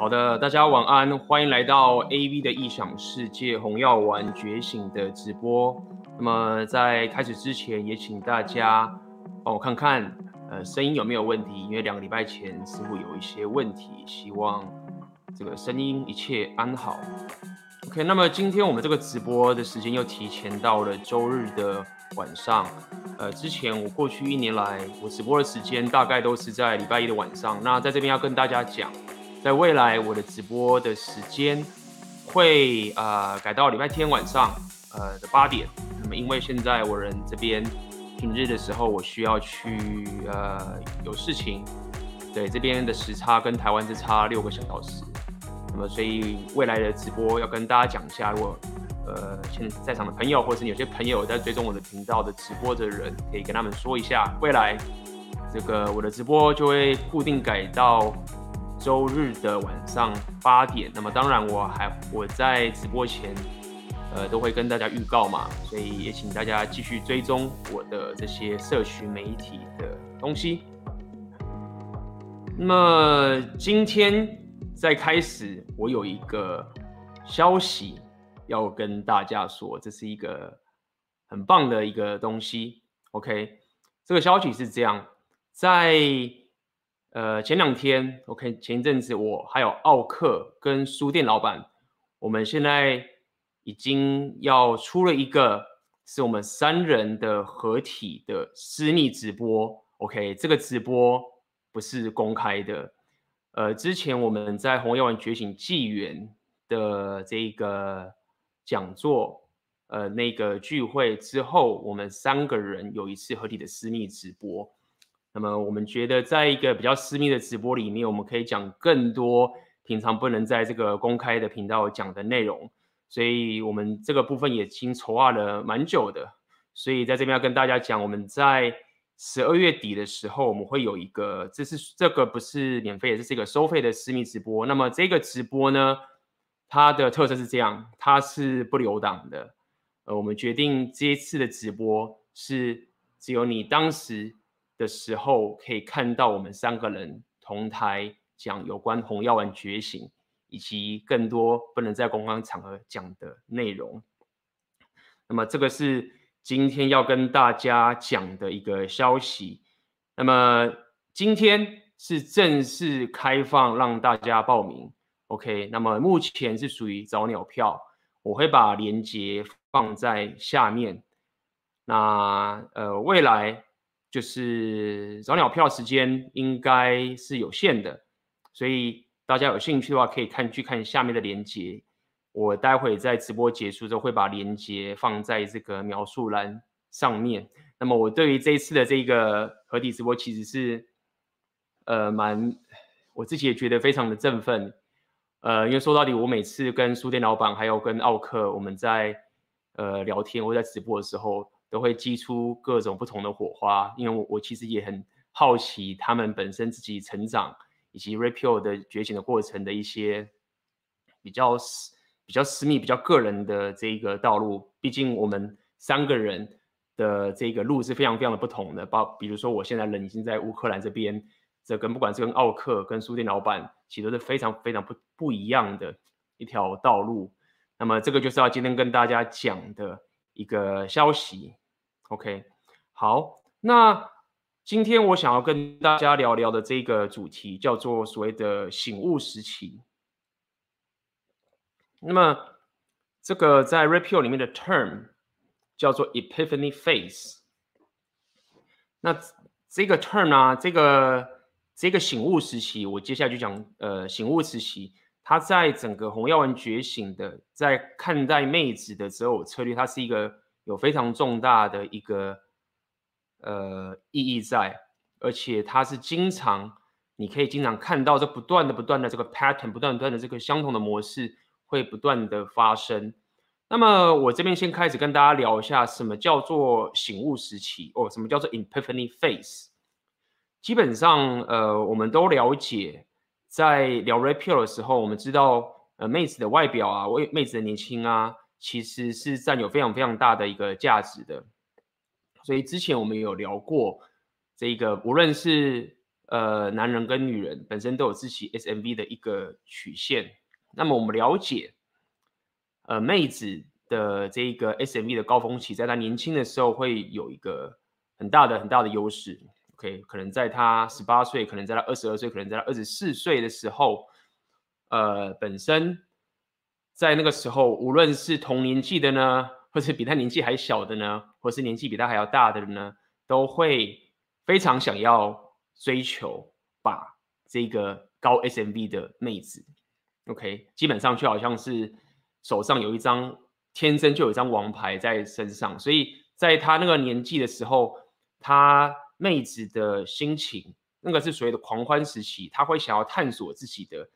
好的，大家晚安，欢迎来到 AV 的异想世界红药丸觉醒的直播。那么在开始之前，也请大家帮我看看，呃，声音有没有问题？因为两个礼拜前似乎有一些问题，希望这个声音一切安好。OK，那么今天我们这个直播的时间又提前到了周日的晚上。呃，之前我过去一年来，我直播的时间大概都是在礼拜一的晚上。那在这边要跟大家讲，在未来我的直播的时间会呃改到礼拜天晚上呃的八点。那么因为现在我人这边平日的时候我需要去呃有事情，对，这边的时差跟台湾是差六个小时。那么所以未来的直播要跟大家讲一下，如果呃，现在在场的朋友，或者是有些朋友在追踪我的频道的直播的人，可以跟他们说一下，未来这个我的直播就会固定改到周日的晚上八点。那么当然，我还我在直播前，呃，都会跟大家预告嘛，所以也请大家继续追踪我的这些社群媒体的东西。那么今天在开始，我有一个消息。要跟大家说，这是一个很棒的一个东西。OK，这个消息是这样，在呃前两天，OK，前一阵子我还有奥克跟书店老板，我们现在已经要出了一个是我们三人的合体的私密直播。OK，这个直播不是公开的。呃，之前我们在红药丸觉醒纪元的这个。讲座，呃，那个聚会之后，我们三个人有一次合体的私密直播。那么，我们觉得在一个比较私密的直播里面，我们可以讲更多平常不能在这个公开的频道讲的内容。所以，我们这个部分也已经筹划了蛮久的。所以，在这边要跟大家讲，我们在十二月底的时候，我们会有一个，这是这个不是免费，这是一个收费的私密直播。那么，这个直播呢，它的特色是这样，它是不留档的。呃，我们决定这一次的直播是只有你当时的时候可以看到我们三个人同台讲有关红药丸觉醒以及更多不能在公开场合讲的内容。那么这个是今天要跟大家讲的一个消息。那么今天是正式开放让大家报名。OK，那么目前是属于早鸟票，我会把链接放在下面。那呃，未来就是早鸟票时间应该是有限的，所以大家有兴趣的话，可以看去看下面的链接。我待会在直播结束之后会把链接放在这个描述栏上面。那么我对于这一次的这个合体直播，其实是呃蛮，我自己也觉得非常的振奋。呃，因为说到底，我每次跟书店老板还有跟奥克，我们在呃聊天或在直播的时候，都会激出各种不同的火花。因为我我其实也很好奇他们本身自己成长以及 Rapio 的觉醒的过程的一些比较私、比较私密、比较个人的这个道路。毕竟我们三个人的这个路是非常非常的不同的。包比如说，我现在人已经在乌克兰这边。这跟不管是跟奥克、跟书店老板，其实都是非常非常不不一样的一条道路。那么这个就是要今天跟大家讲的一个消息。OK，好，那今天我想要跟大家聊聊的这个主题叫做所谓的醒悟时期。那么这个在 Repeal 里面的 term 叫做 Epiphany Phase。那这个 term 呢、啊，这个这个醒悟时期，我接下来就讲，呃，醒悟时期，它在整个红药丸觉醒的，在看待妹子的择偶策略，它是一个有非常重大的一个呃意义在，而且它是经常，你可以经常看到这不断的、不断的这个 pattern，不断不断的这个相同的模式会不断的发生。那么我这边先开始跟大家聊一下，什么叫做醒悟时期，哦，什么叫做 epiphany phase。基本上，呃，我们都了解，在聊 rap 的时候，我们知道，呃，妹子的外表啊，为妹子的年轻啊，其实是占有非常非常大的一个价值的。所以之前我们有聊过这个，无论是呃，男人跟女人本身都有自己 SMV 的一个曲线。那么我们了解，呃，妹子的这一个 SMV 的高峰期，在她年轻的时候会有一个很大的很大的优势。OK，可能在她十八岁，可能在她二十二岁，可能在她二十四岁的时候，呃，本身在那个时候，无论是同年纪的呢，或是比他年纪还小的呢，或是年纪比他还要大的呢，都会非常想要。追求把这个高 SMV 的妹子，OK，基本上就好像是手上有一张天生就有一张王牌在身上，所以在他那个年纪的时候，他妹子的心情，那个是所谓的狂欢时期，他会想要探索自己的，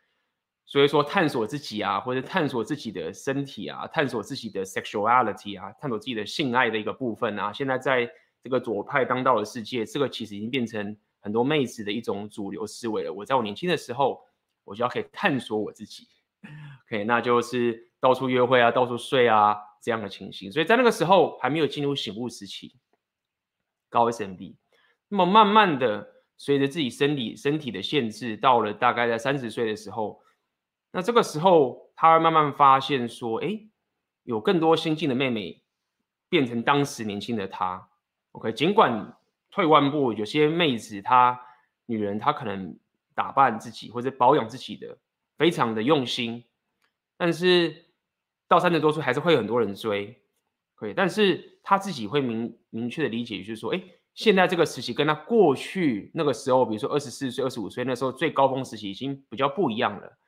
所以说探索自己啊，或者探索自己的身体啊，探索自己的 sexuality 啊，探索自己的性爱的一个部分啊。现在在这个左派当道的世界，这个其实已经变成。很多妹子的一种主流思维了。我在我年轻的时候，我就要可以探索我自己，OK，那就是到处约会啊，到处睡啊这样的情形。所以在那个时候还没有进入醒悟时期，高 SMV。那么慢慢的，随着自己生理身体的限制，到了大概在三十岁的时候，那这个时候他会慢慢发现说，哎，有更多新进的妹妹变成当时年轻的他，OK，尽管。退万步，有些妹子她女人她可能打扮自己或者保养自己的非常的用心，但是到三十多岁还是会有很多人追，可以，但是她自己会明明确的理解，就是说，哎，现在这个时期跟她过去那个时候，比如说二十四岁、二十五岁那时候最高峰时期已经比较不一样了，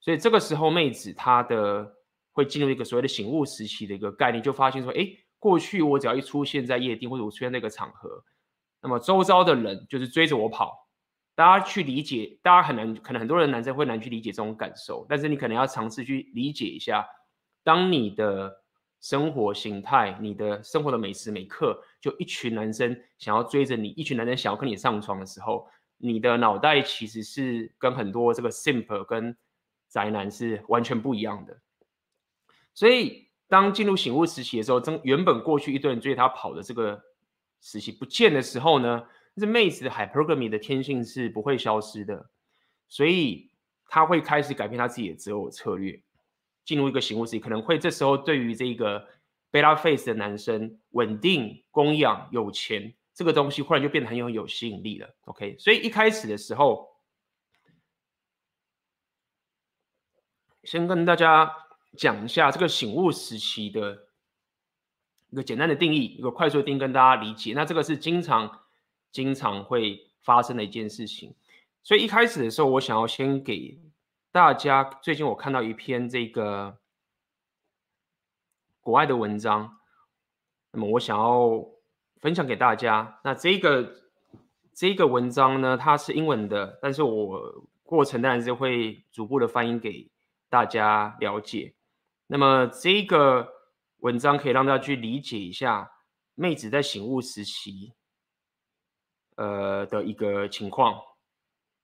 所以这个时候妹子她的会进入一个所谓的醒悟时期的一个概念，就发现说，哎，过去我只要一出现在夜店或者我出现那个场合。那么周遭的人就是追着我跑，大家去理解，大家很难，可能很多人男生会难去理解这种感受，但是你可能要尝试去理解一下，当你的生活形态，你的生活的每时每刻，就一群男生想要追着你，一群男生想要跟你上床的时候，你的脑袋其实是跟很多这个 simple 跟宅男是完全不一样的。所以当进入醒悟时期的时候，真原本过去一堆人追他跑的这个。时期不见的时候呢，这妹子的 hypergamy 的天性是不会消失的，所以他会开始改变他自己的择偶策略，进入一个醒悟时期，可能会这时候对于这个 beta face 的男生，稳定、供养、有钱这个东西，忽然就变得很有有吸引力了。OK，所以一开始的时候，先跟大家讲一下这个醒悟时期的。一个简单的定义，一个快速的定义跟大家理解。那这个是经常、经常会发生的一件事情。所以一开始的时候，我想要先给大家，最近我看到一篇这个国外的文章，那么我想要分享给大家。那这个这个文章呢，它是英文的，但是我过程当然是会逐步的翻译给大家了解。那么这个。文章可以让大家去理解一下妹子在醒悟时期，呃的一个情况。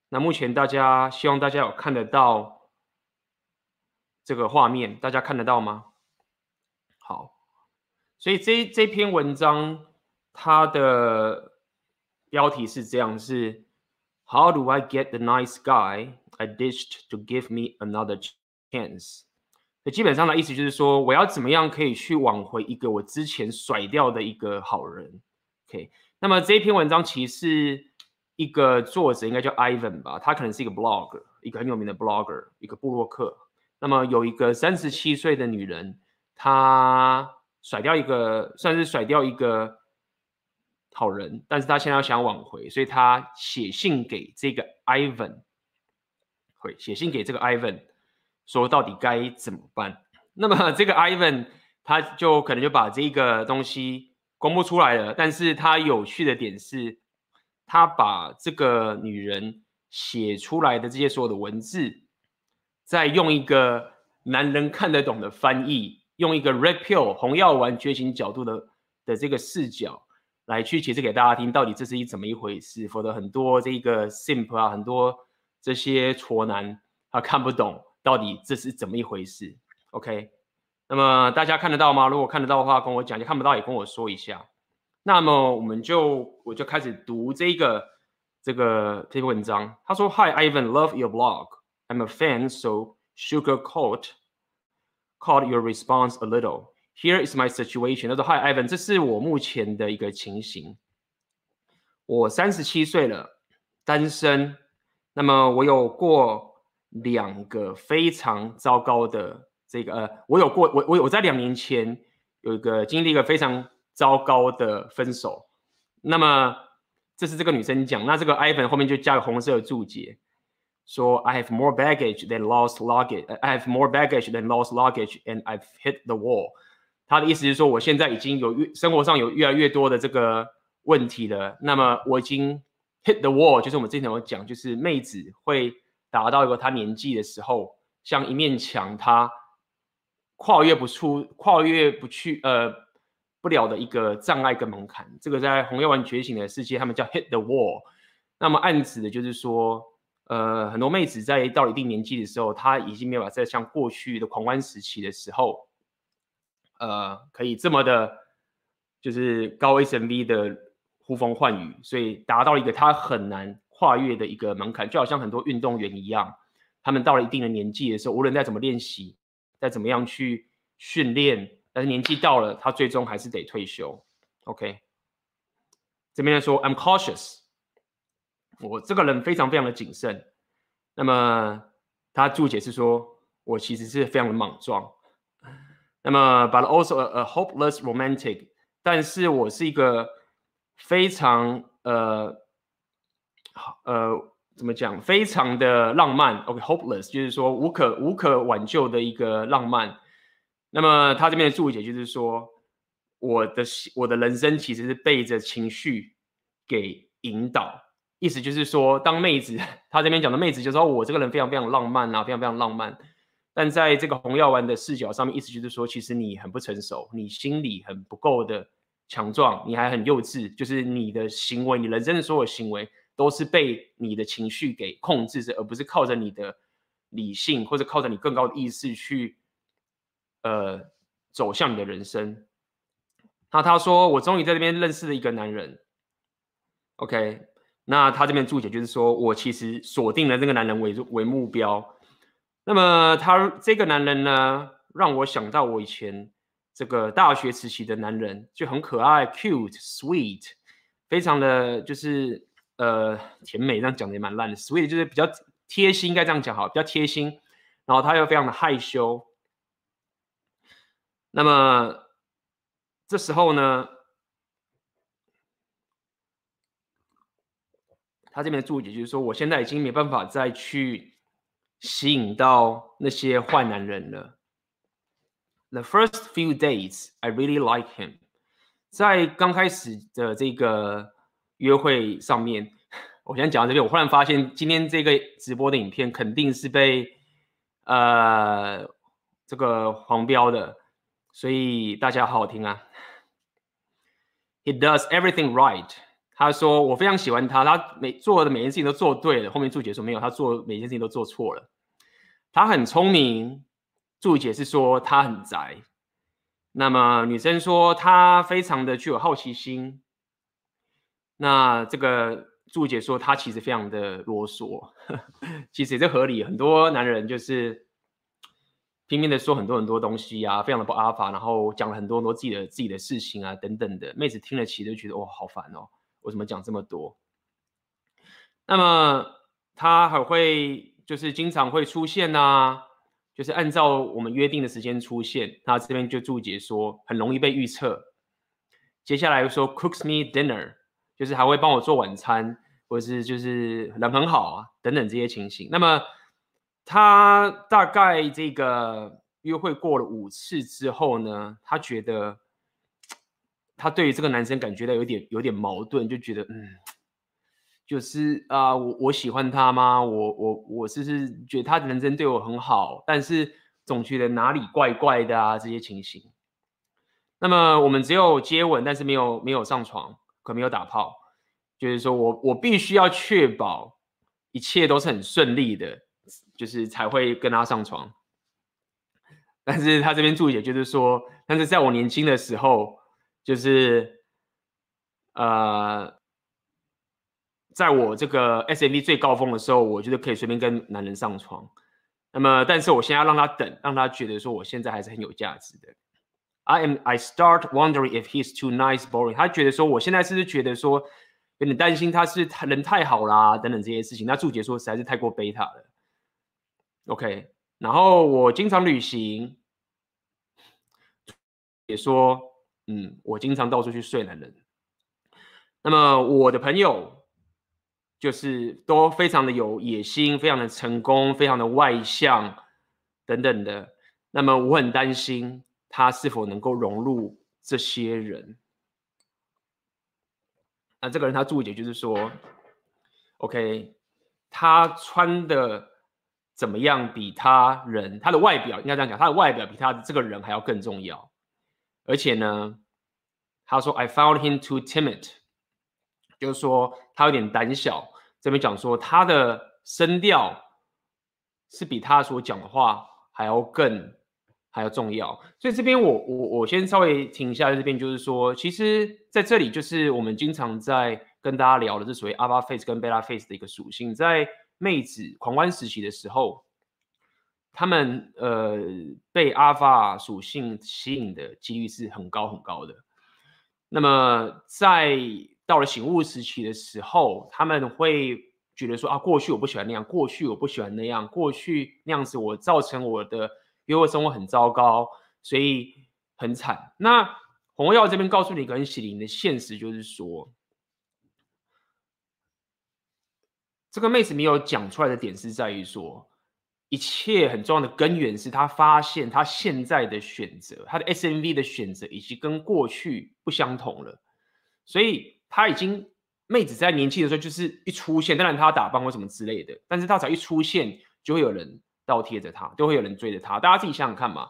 那目前大家希望大家有看得到这个画面，大家看得到吗？好，所以这这篇文章它的标题是这样：是 How do I get the nice guy I ditched to give me another chance？基本上的意思就是说，我要怎么样可以去挽回一个我之前甩掉的一个好人？OK，那么这一篇文章其实是一个作者应该叫 Ivan 吧，他可能是一个 blogger，一个很有名的 blogger，一个布洛克。那么有一个三十七岁的女人，她甩掉一个算是甩掉一个好人，但是她现在要想挽回，所以她写信给这个 Ivan，会写信给这个 Ivan。说到底该怎么办？那么这个 Ivan 他就可能就把这个东西公布出来了。但是他有趣的点是，他把这个女人写出来的这些所有的文字，再用一个男人看得懂的翻译，用一个 Red Pill 红药丸觉醒角度的的这个视角来去解释给大家听，到底这是一怎么一回事？否则很多这个 Simple 啊，很多这些挫男他看不懂。到底这是怎么一回事？OK，那么大家看得到吗？如果看得到的话，跟我讲；看不到也跟我说一下。那么我们就我就开始读这个这个这篇文章。他说：“Hi Ivan, love your blog. I'm a fan, so sugarcoat caught your response a little. Here is my situation.” 他说：“Hi Ivan，这是我目前的一个情形。我三十七岁了，单身。那么我有过两个非常糟糕的这个呃，我有过我我我在两年前有一个经历一个非常糟糕的分手。那么。”这是这个女生讲，那这个 Ivan 后面就加个红色的注解，说 I have more baggage than lost luggage. I have more baggage than lost luggage, and I've hit the wall. 他的意思是说，我现在已经有越生活上有越来越多的这个问题了。那么我已经 hit the wall，就是我们之前有讲，就是妹子会达到一个他年纪的时候，像一面墙，他跨越不出，跨越不去，呃。不了的一个障碍跟门槛，这个在红药丸觉醒的世界，他们叫 hit the wall。那么暗指的就是说，呃，很多妹子在到一定年纪的时候，她已经没有办法再像过去的狂欢时期的时候，呃，可以这么的，就是高 SMV 的呼风唤雨，所以达到一个她很难跨越的一个门槛，就好像很多运动员一样，他们到了一定的年纪的时候，无论再怎么练习，再怎么样去训练。但是年纪到了，他最终还是得退休。OK，这边说，I'm cautious，我这个人非常非常的谨慎。那么他注解是说，我其实是非常的莽撞。那么，but also a, a hopeless romantic，但是我是一个非常呃呃怎么讲，非常的浪漫。OK，hopeless、就是说无可无可挽救的一个浪漫。那么他这边的注解就是说，我的我的人生其实是被着情绪给引导，意思就是说，当妹子他这边讲的妹子就是说我这个人非常非常浪漫啊，非常非常浪漫，但在这个红药丸的视角上面，意思就是说，其实你很不成熟，你心理很不够的强壮，你还很幼稚，就是你的行为，你人生的所有行为都是被你的情绪给控制着，而不是靠着你的理性或者靠着你更高的意识去。呃，走向你的人生。那他说：“我终于在这边认识了一个男人。” OK，那他这边注解就是说，我其实锁定了这个男人为为目标。那么他这个男人呢，让我想到我以前这个大学时期的男人，就很可爱，cute, sweet，非常的就是呃甜美。这样讲的也蛮烂的，sweet 就是比较贴心，应该这样讲好，比较贴心。然后他又非常的害羞。那么这时候呢，他这边的注解就是说，我现在已经没办法再去吸引到那些坏男人了。The first few days, I really like him。在刚开始的这个约会上面，我先讲到这边，我忽然发现今天这个直播的影片肯定是被呃这个黄标的。所以大家好好听啊。He does everything right。他说我非常喜欢他，他每做的每件事情都做对了。后面注解说没有，他做每件事情都做错了。他很聪明，注解是说他很宅。那么女生说他非常的具有好奇心。那这个注解说他其实非常的啰嗦，其实也是合理。很多男人就是。拼命的说很多很多东西啊，非常的不阿法，然后讲了很多很多自己的自己的事情啊，等等的，妹子听了起就觉得哇，好烦哦，为什么讲这么多？那么他还会就是经常会出现啊，就是按照我们约定的时间出现，他这边就注解说很容易被预测。接下来说 cooks me dinner，就是还会帮我做晚餐，或者是就是人很好啊，等等这些情形。那么。他大概这个约会过了五次之后呢，他觉得他对于这个男生感觉到有点有点矛盾，就觉得嗯，就是啊，我我喜欢他吗？我我我是是觉得他的人生对我很好，但是总觉得哪里怪怪的啊，这些情形。那么我们只有接吻，但是没有没有上床，可没有打炮，就是说我我必须要确保一切都是很顺利的。就是才会跟他上床，但是他这边注解就是说，但是在我年轻的时候，就是呃，在我这个 SMV 最高峰的时候，我觉得可以随便跟男人上床。那么，但是我现在要让他等，让他觉得说我现在还是很有价值的。I am I start wondering if he's too nice, boring。他觉得说我现在是不是觉得说有点担心他是人太好啦等等这些事情。那注解说实在是太过贝塔了。OK，然后我经常旅行，也说嗯，我经常到处去睡男人。那么我的朋友就是都非常的有野心，非常的成功，非常的外向等等的。那么我很担心他是否能够融入这些人。那这个人他注解就是说，OK，他穿的怎么样比他人，他的外表应该这样讲，他的外表比他的这个人还要更重要。而且呢，他说 I found him too timid。就是说他有点胆小，这边讲说他的声调是比他所讲的话还要更还要重要，所以这边我我我先稍微停一下，这边就是说，其实在这里就是我们经常在跟大家聊的，是所谓 Alpha Face 跟 Beta Face 的一个属性，在妹子狂欢时期的时候，他们呃被 Alpha 属性吸引的几率是很高很高的，那么在到了醒悟时期的时候，他们会觉得说啊，过去我不喜欢那样，过去我不喜欢那样，过去那样子我造成我的因为我生活很糟糕，所以很惨。那红药这边告诉你一个很血淋的现实，就是说，这个妹子没有讲出来的点是在于说，一切很重要的根源是她发现她现在的选择，她的 SMV 的选择已经跟过去不相同了，所以。他已经妹子在年轻的时候就是一出现，当然他打扮或什么之类的，但是他只要一出现，就会有人倒贴着他，就会有人追着他。大家自己想想看嘛，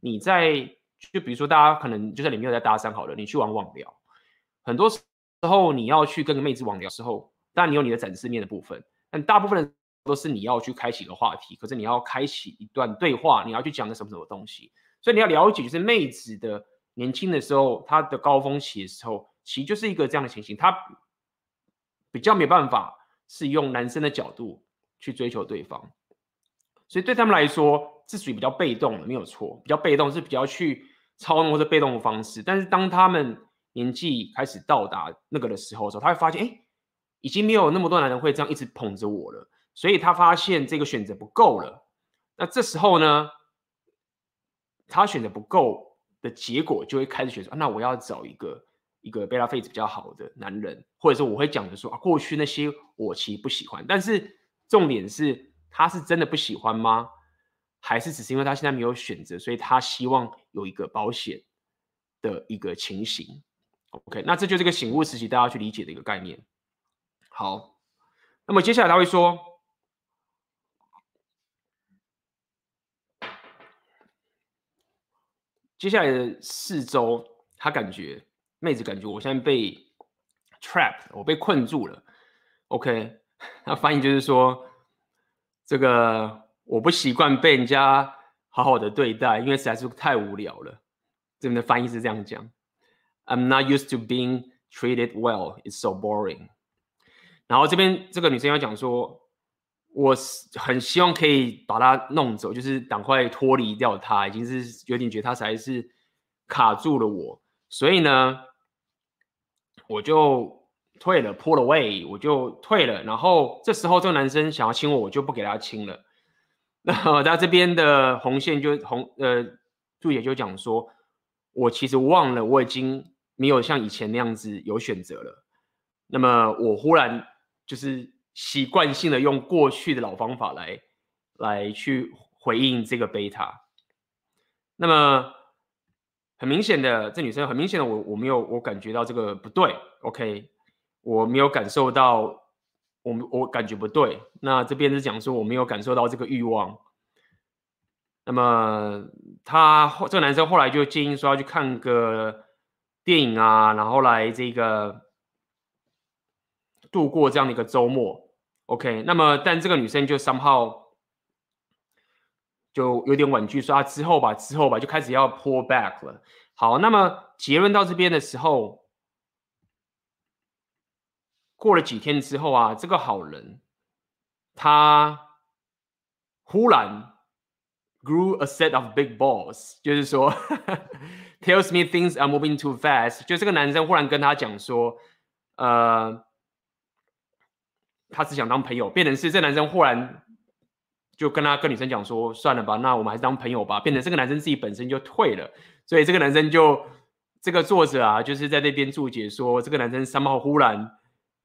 你在就比如说大家可能就在里面有在搭讪好了，你去玩网聊，很多时候你要去跟个妹子网聊的时候，当然你有你的展示面的部分，但大部分都是你要去开启一个话题，可是你要开启一段对话，你要去讲个什么什么东西，所以你要了解就是妹子的年轻的时候，她的高峰期的时候。其实就是一个这样的情形，她比较没办法是用男生的角度去追求对方，所以对他们来说是属于比较被动的，没有错，比较被动是比较去操弄或者被动的方式。但是当他们年纪开始到达那个的时候的时候，他会发现，哎，已经没有那么多男人会这样一直捧着我了，所以他发现这个选择不够了。那这时候呢，他选择不够的结果就会开始选择，那我要找一个。一个贝拉费子比较好的男人，或者说我会讲的说啊，过去那些我其实不喜欢，但是重点是他是真的不喜欢吗？还是只是因为他现在没有选择，所以他希望有一个保险的一个情形？OK，那这就是一个醒悟时期大家去理解的一个概念。好，那么接下来他会说，接下来的四周他感觉。妹子感觉我现在被 trapped，我被困住了。OK，那翻译就是说，这个我不习惯被人家好好的对待，因为实在是太无聊了。这边的翻译是这样讲：I'm not used to being treated well. It's so boring。然后这边这个女生要讲说，我很希望可以把她弄走，就是赶快脱离掉她，已经是有点觉得她才是卡住了我，所以呢。我就退了，pull away，我就退了。然后这时候这个男生想要亲我，我就不给他亲了。那他这边的红线就红呃，注解就讲说，我其实忘了，我已经没有像以前那样子有选择了。那么我忽然就是习惯性的用过去的老方法来来去回应这个贝塔。那么。很明显的，这女生很明显的，我我没有我感觉到这个不对，OK，我没有感受到，我我感觉不对。那这边是讲说我没有感受到这个欲望。那么他后这个男生后来就建议说要去看个电影啊，然后来这个度过这样的一个周末，OK。那么但这个女生就 somehow。就有点婉拒，说啊之后吧，之后吧，就开始要 pull back 了。好，那么结论到这边的时候，过了几天之后啊，这个好人他忽然 grew a set of big balls，就是说 tells me things are moving too fast。就这个男生忽然跟他讲说，呃，他只想当朋友，变成是这男生忽然就跟他跟女生讲说，算了吧，那我们还是当朋友吧。变成这个男生自己本身就退了，所以这个男生就这个作者啊，就是在那边注解说，这个男生三号忽然。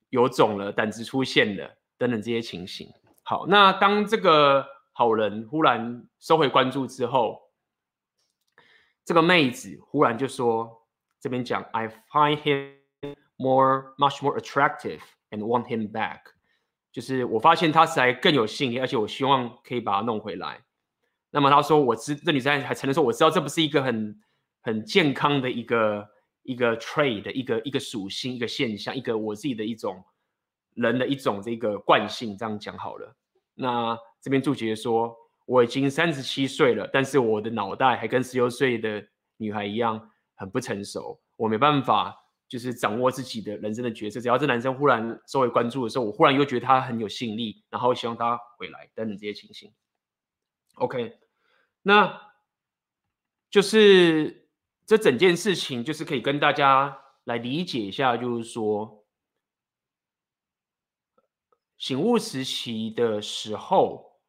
有种了，胆子出现了，等等这些情形。好，那当这个好人忽然收回关注之后，这个妹子忽然就说：“这边讲，I find him more, much more attractive and want him back。”就是我发现他实在更有吸引力，而且我希望可以把他弄回来。那么他说：“我知这女生还承认说，我知道这不是一个很很健康的一个。”一个 trait 的一个一个属性，一个现象，一个我自己的一种人的一种这个惯性，这样讲好了。那这边注解说，我已经三十七岁了，但是我的脑袋还跟十六岁的女孩一样很不成熟，我没办法就是掌握自己的人生的角色。只要这男生忽然稍微关注的时候，我忽然又觉得他很有吸引力，然后希望他回来等等这些情形。OK，那就是。这整件事情就是可以跟大家来理解一下，就是说，醒悟时期的时候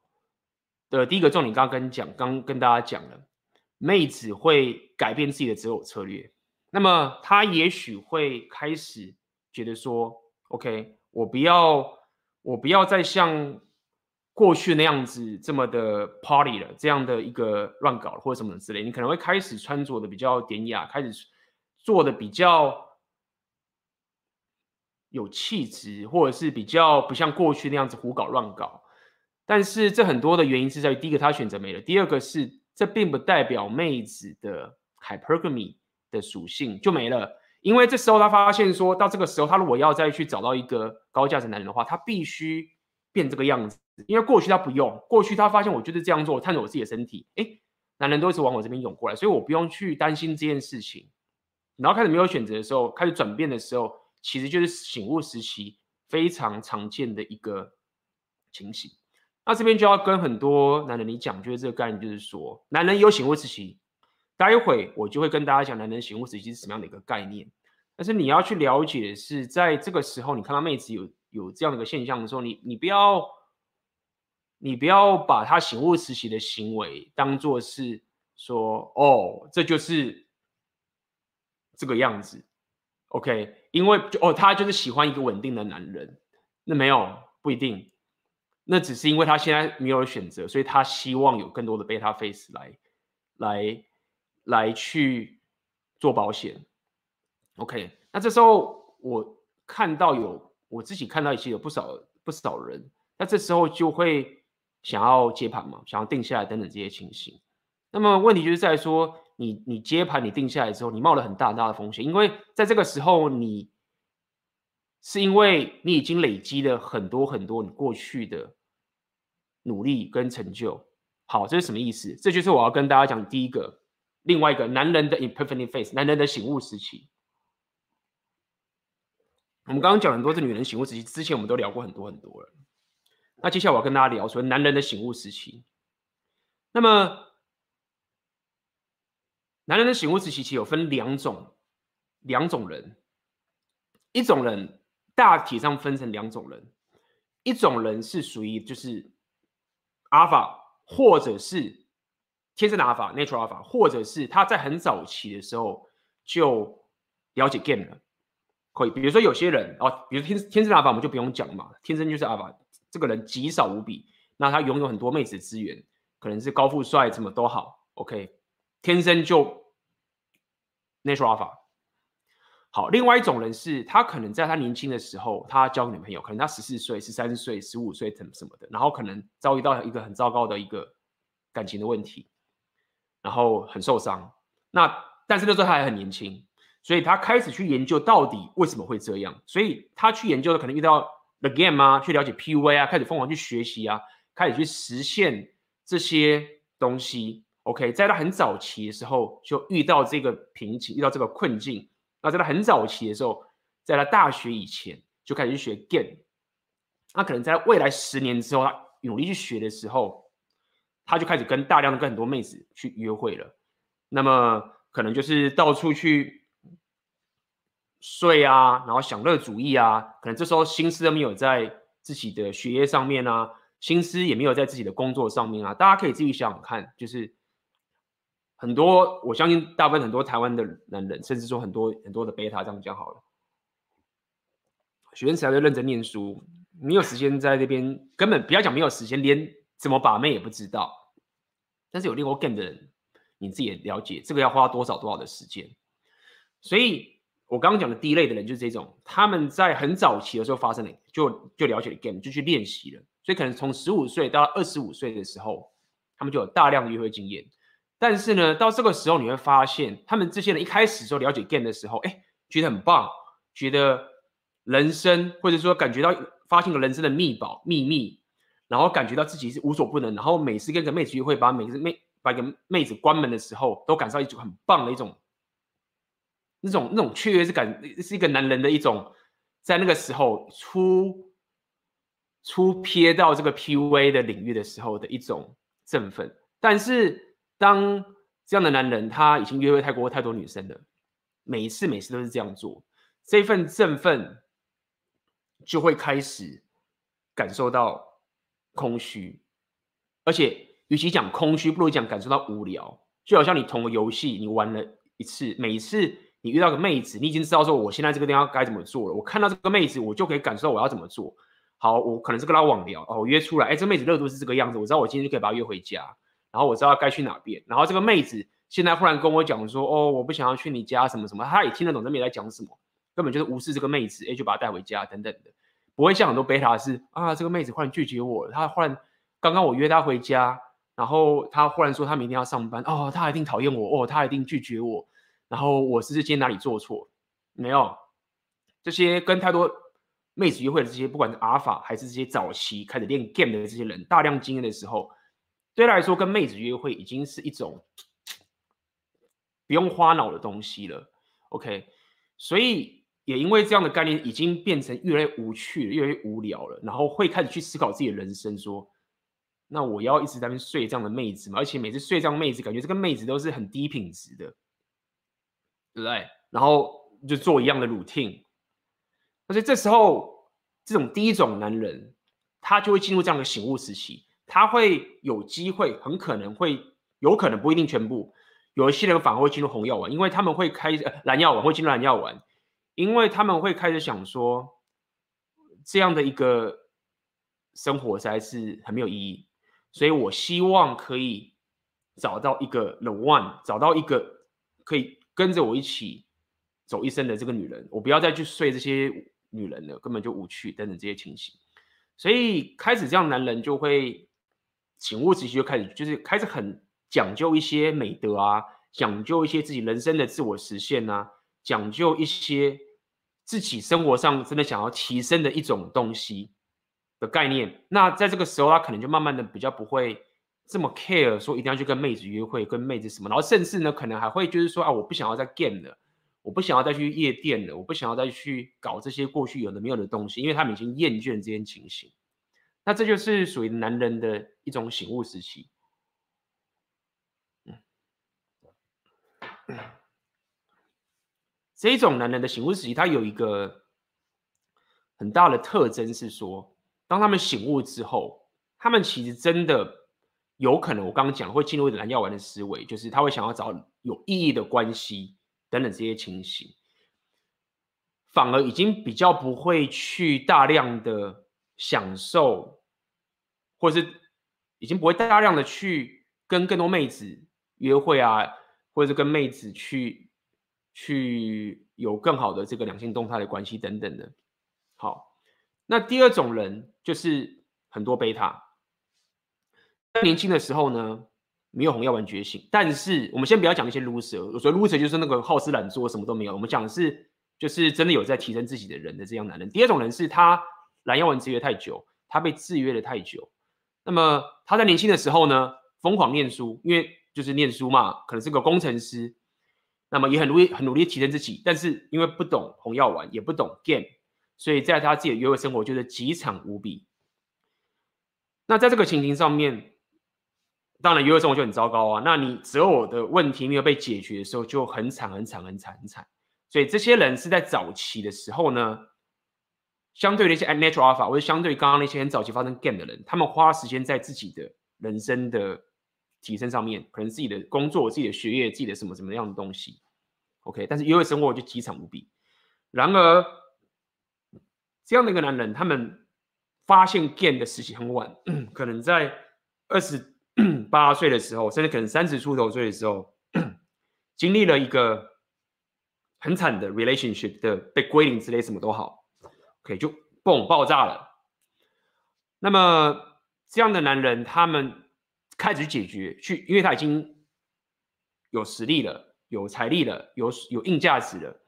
的第一个重点，刚刚跟讲，刚跟大家讲了，妹子会改变自己的择偶策略，那么她也许会开始觉得说，OK，我不要，我不要再像。过去那样子这么的 party 了，这样的一个乱搞或者什么之类，你可能会开始穿着的比较典雅，开始做的比较有气质，或者是比较不像过去那样子胡搞乱搞。但是这很多的原因是在于，第一个他选择没了，第二个是这并不代表妹子的 hypergamy 的属性就没了，因为这时候他发现说到这个时候，他如果要再去找到一个高价值男人的话，他必须变这个样子。因为过去他不用，过去他发现我就是这样做，探索我自己的身体，哎，男人都一直往我这边涌过来，所以我不用去担心这件事情。然后开始没有选择的时候，开始转变的时候，其实就是醒悟时期非常常见的一个情形。那这边就要跟很多男人你讲，就是这个概念，就是说，男人有醒悟时期，待会我就会跟大家讲，男人醒悟时期是什么样的一个概念。但是你要去了解的是，在这个时候，你看到妹子有有这样的一个现象的时候，你你不要。你不要把他醒悟实习的行为当做是说，哦，这就是这个样子，OK？因为哦，他就是喜欢一个稳定的男人，那没有，不一定，那只是因为他现在没有选择，所以他希望有更多的 beta face 来来来去做保险，OK？那这时候我看到有我自己看到一些有不少不少人，那这时候就会。想要接盘嘛，想要定下来等等这些情形，那么问题就是在说，你你接盘你定下来之后，你冒了很大很大的风险，因为在这个时候你是因为你已经累积了很多很多你过去的努力跟成就。好，这是什么意思？这就是我要跟大家讲第一个，另外一个男人的 epiphany phase，男人的醒悟时期。我们刚刚讲很多是女人醒悟时期，之前我们都聊过很多很多了。那接下来我要跟大家聊说男人的醒悟时期。那么，男人的醒悟时期其实有分两种，两种人。一种人大体上分成两种人，一种人是属于就是阿尔法，或者是天生的阿尔法 （natural alpha），或者是他在很早期的时候就了解 game 了。可以，比如说有些人哦，比如天天生的阿尔法，我们就不用讲嘛，天生就是阿尔法。这个人极少无比，那他拥有很多妹子资源，可能是高富帅，什么都好，OK，天生就 natural alpha。好，另外一种人是他可能在他年轻的时候，他交女朋友，可能他十四岁、十三岁、十五岁什么什么的，然后可能遭遇到一个很糟糕的一个感情的问题，然后很受伤。那但是那时候他还很年轻，所以他开始去研究到底为什么会这样，所以他去研究的可能遇到。The game 啊，去了解 PUA 啊，开始疯狂去学习啊，开始去实现这些东西。OK，在他很早期的时候就遇到这个瓶颈，遇到这个困境。那在他很早期的时候，在他大学以前就开始去学 game。那可能在未来十年之后，他努力去学的时候，他就开始跟大量的跟很多妹子去约会了。那么可能就是到处去睡啊，然后享乐主义啊，可能这时候心思都没有在自己的学业上面啊，心思也没有在自己的工作上面啊。大家可以自己想想看，就是很多我相信大部分很多台湾的男人，甚至说很多很多的贝塔这样讲好了，学生时代就认真念书。没有时间在这边，根本不要讲没有时间，连怎么把妹也不知道。但是有练过 game 的人，你自己也了解，这个要花多少多少的时间。所以我刚刚讲的第一类的人就是这种，他们在很早期的时候发生了，就就了解了 game，就去练习了。所以可能从十五岁到二十五岁的时候，他们就有大量的约会经验。但是呢，到这个时候你会发现，他们这些人一开始说了解 game 的时候，哎，觉得很棒，觉得人生或者说感觉到。发现了人生的秘宝秘密，然后感觉到自己是无所不能，然后每次跟个妹子约会，把每个妹把一个妹子关门的时候，都感受到一种很棒的一种那种那种雀跃，是感是一个男人的一种，在那个时候初初瞥到这个 PUA 的领域的时候的一种振奋。但是当这样的男人他已经约会太过太多女生了，每一次每次都是这样做，这份振奋。就会开始感受到空虚，而且与其讲空虚，不如讲感受到无聊。就好像你同个游戏，你玩了一次，每一次你遇到个妹子，你已经知道说我现在这个地方该怎么做了。我看到这个妹子，我就可以感受到我要怎么做。好，我可能是跟她网聊哦，我约出来，哎，这妹子热度是这个样子，我知道我今天就可以把她约回家。然后我知道该去哪边。然后这个妹子现在忽然跟我讲说，哦，我不想要去你家什么什么，她也听得懂这妹在讲什么。根本就是无视这个妹子，哎，就把她带回家等等的，不会像很多贝塔是啊，这个妹子忽然拒绝我，她忽然刚刚我约她回家，然后她忽然说她明天要上班，哦，她一定讨厌我，哦，她一定拒绝我，然后我是不是今天哪里做错？没有，这些跟太多妹子约会的这些，不管是阿尔法还是这些早期开始练 game 的这些人，大量经验的时候，对他来说跟妹子约会已经是一种不用花脑的东西了，OK，所以。也因为这样的概念已经变成越来越无趣，越来越无聊了，然后会开始去思考自己的人生，说：那我要一直在那边睡这样的妹子吗？而且每次睡这样的妹子，感觉这个妹子都是很低品质的，对？然后就做一样的 routine，而且这时候这种第一种男人，他就会进入这样的醒悟时期，他会有机会，很可能会，有可能不一定全部，有一些人反而会进入红药丸，因为他们会开呃蓝药丸，会进入蓝药丸。因为他们会开始想说，这样的一个生活实在是很没有意义，所以我希望可以找到一个 the one，找到一个可以跟着我一起走一生的这个女人，我不要再去睡这些女人了，根本就无趣等等这些情形。所以开始这样，男人就会醒悟时期就开始，就是开始很讲究一些美德啊，讲究一些自己人生的自我实现啊，讲究一些。自己生活上真的想要提升的一种东西的概念，那在这个时候，他可能就慢慢的比较不会这么 care，说一定要去跟妹子约会，跟妹子什么，然后甚至呢，可能还会就是说啊，我不想要再 game 了，我不想要再去夜店了，我不想要再去搞这些过去有的没有的东西，因为他们已经厌倦这件情形。那这就是属于男人的一种醒悟时期。嗯。这种男人的醒悟时期，他有一个很大的特征是说，当他们醒悟之后，他们其实真的有可能，我刚刚讲会进入一个蓝药丸的思维，就是他会想要找有意义的关系等等这些情形，反而已经比较不会去大量的享受，或者是已经不会大量的去跟更多妹子约会啊，或者是跟妹子去。去有更好的这个两性动态的关系等等的。好，那第二种人就是很多贝塔，年轻的时候呢，没有红药丸觉醒。但是我们先不要讲一些 loser，我说 loser 就是那个好吃懒做，什么都没有。我们讲的是，就是真的有在提升自己的人的这样男人。第二种人是他蓝药丸制约太久，他被制约了太久。那么他在年轻的时候呢，疯狂念书，因为就是念书嘛，可能是个工程师。那么也很努力，很努力提升自己，但是因为不懂红药丸，也不懂 game，所以在他自己的约会生活就是极惨无比。那在这个情形上面，当然约会生活就很糟糕啊。那你择偶的问题没有被解决的时候，就很惨很惨很惨很惨。所以这些人是在早期的时候呢，相对那些 natural alpha，或者相对于刚刚那些很早期发生 game 的人，他们花时间在自己的人生的提升上面，可能自己的工作、自己的学业、自己的什么什么样的东西。OK，但是约会生活就极惨无比。然而，这样的一个男人，他们发现 game 的时期很晚，可能在二十八岁的时候，甚至可能三十出头岁的时候，经历了一个很惨的 relationship 的被归零之类，什么都好，OK，就嘣爆炸了。那么这样的男人，他们开始解决，去，因为他已经有实力了，有财力了，有有硬价值了，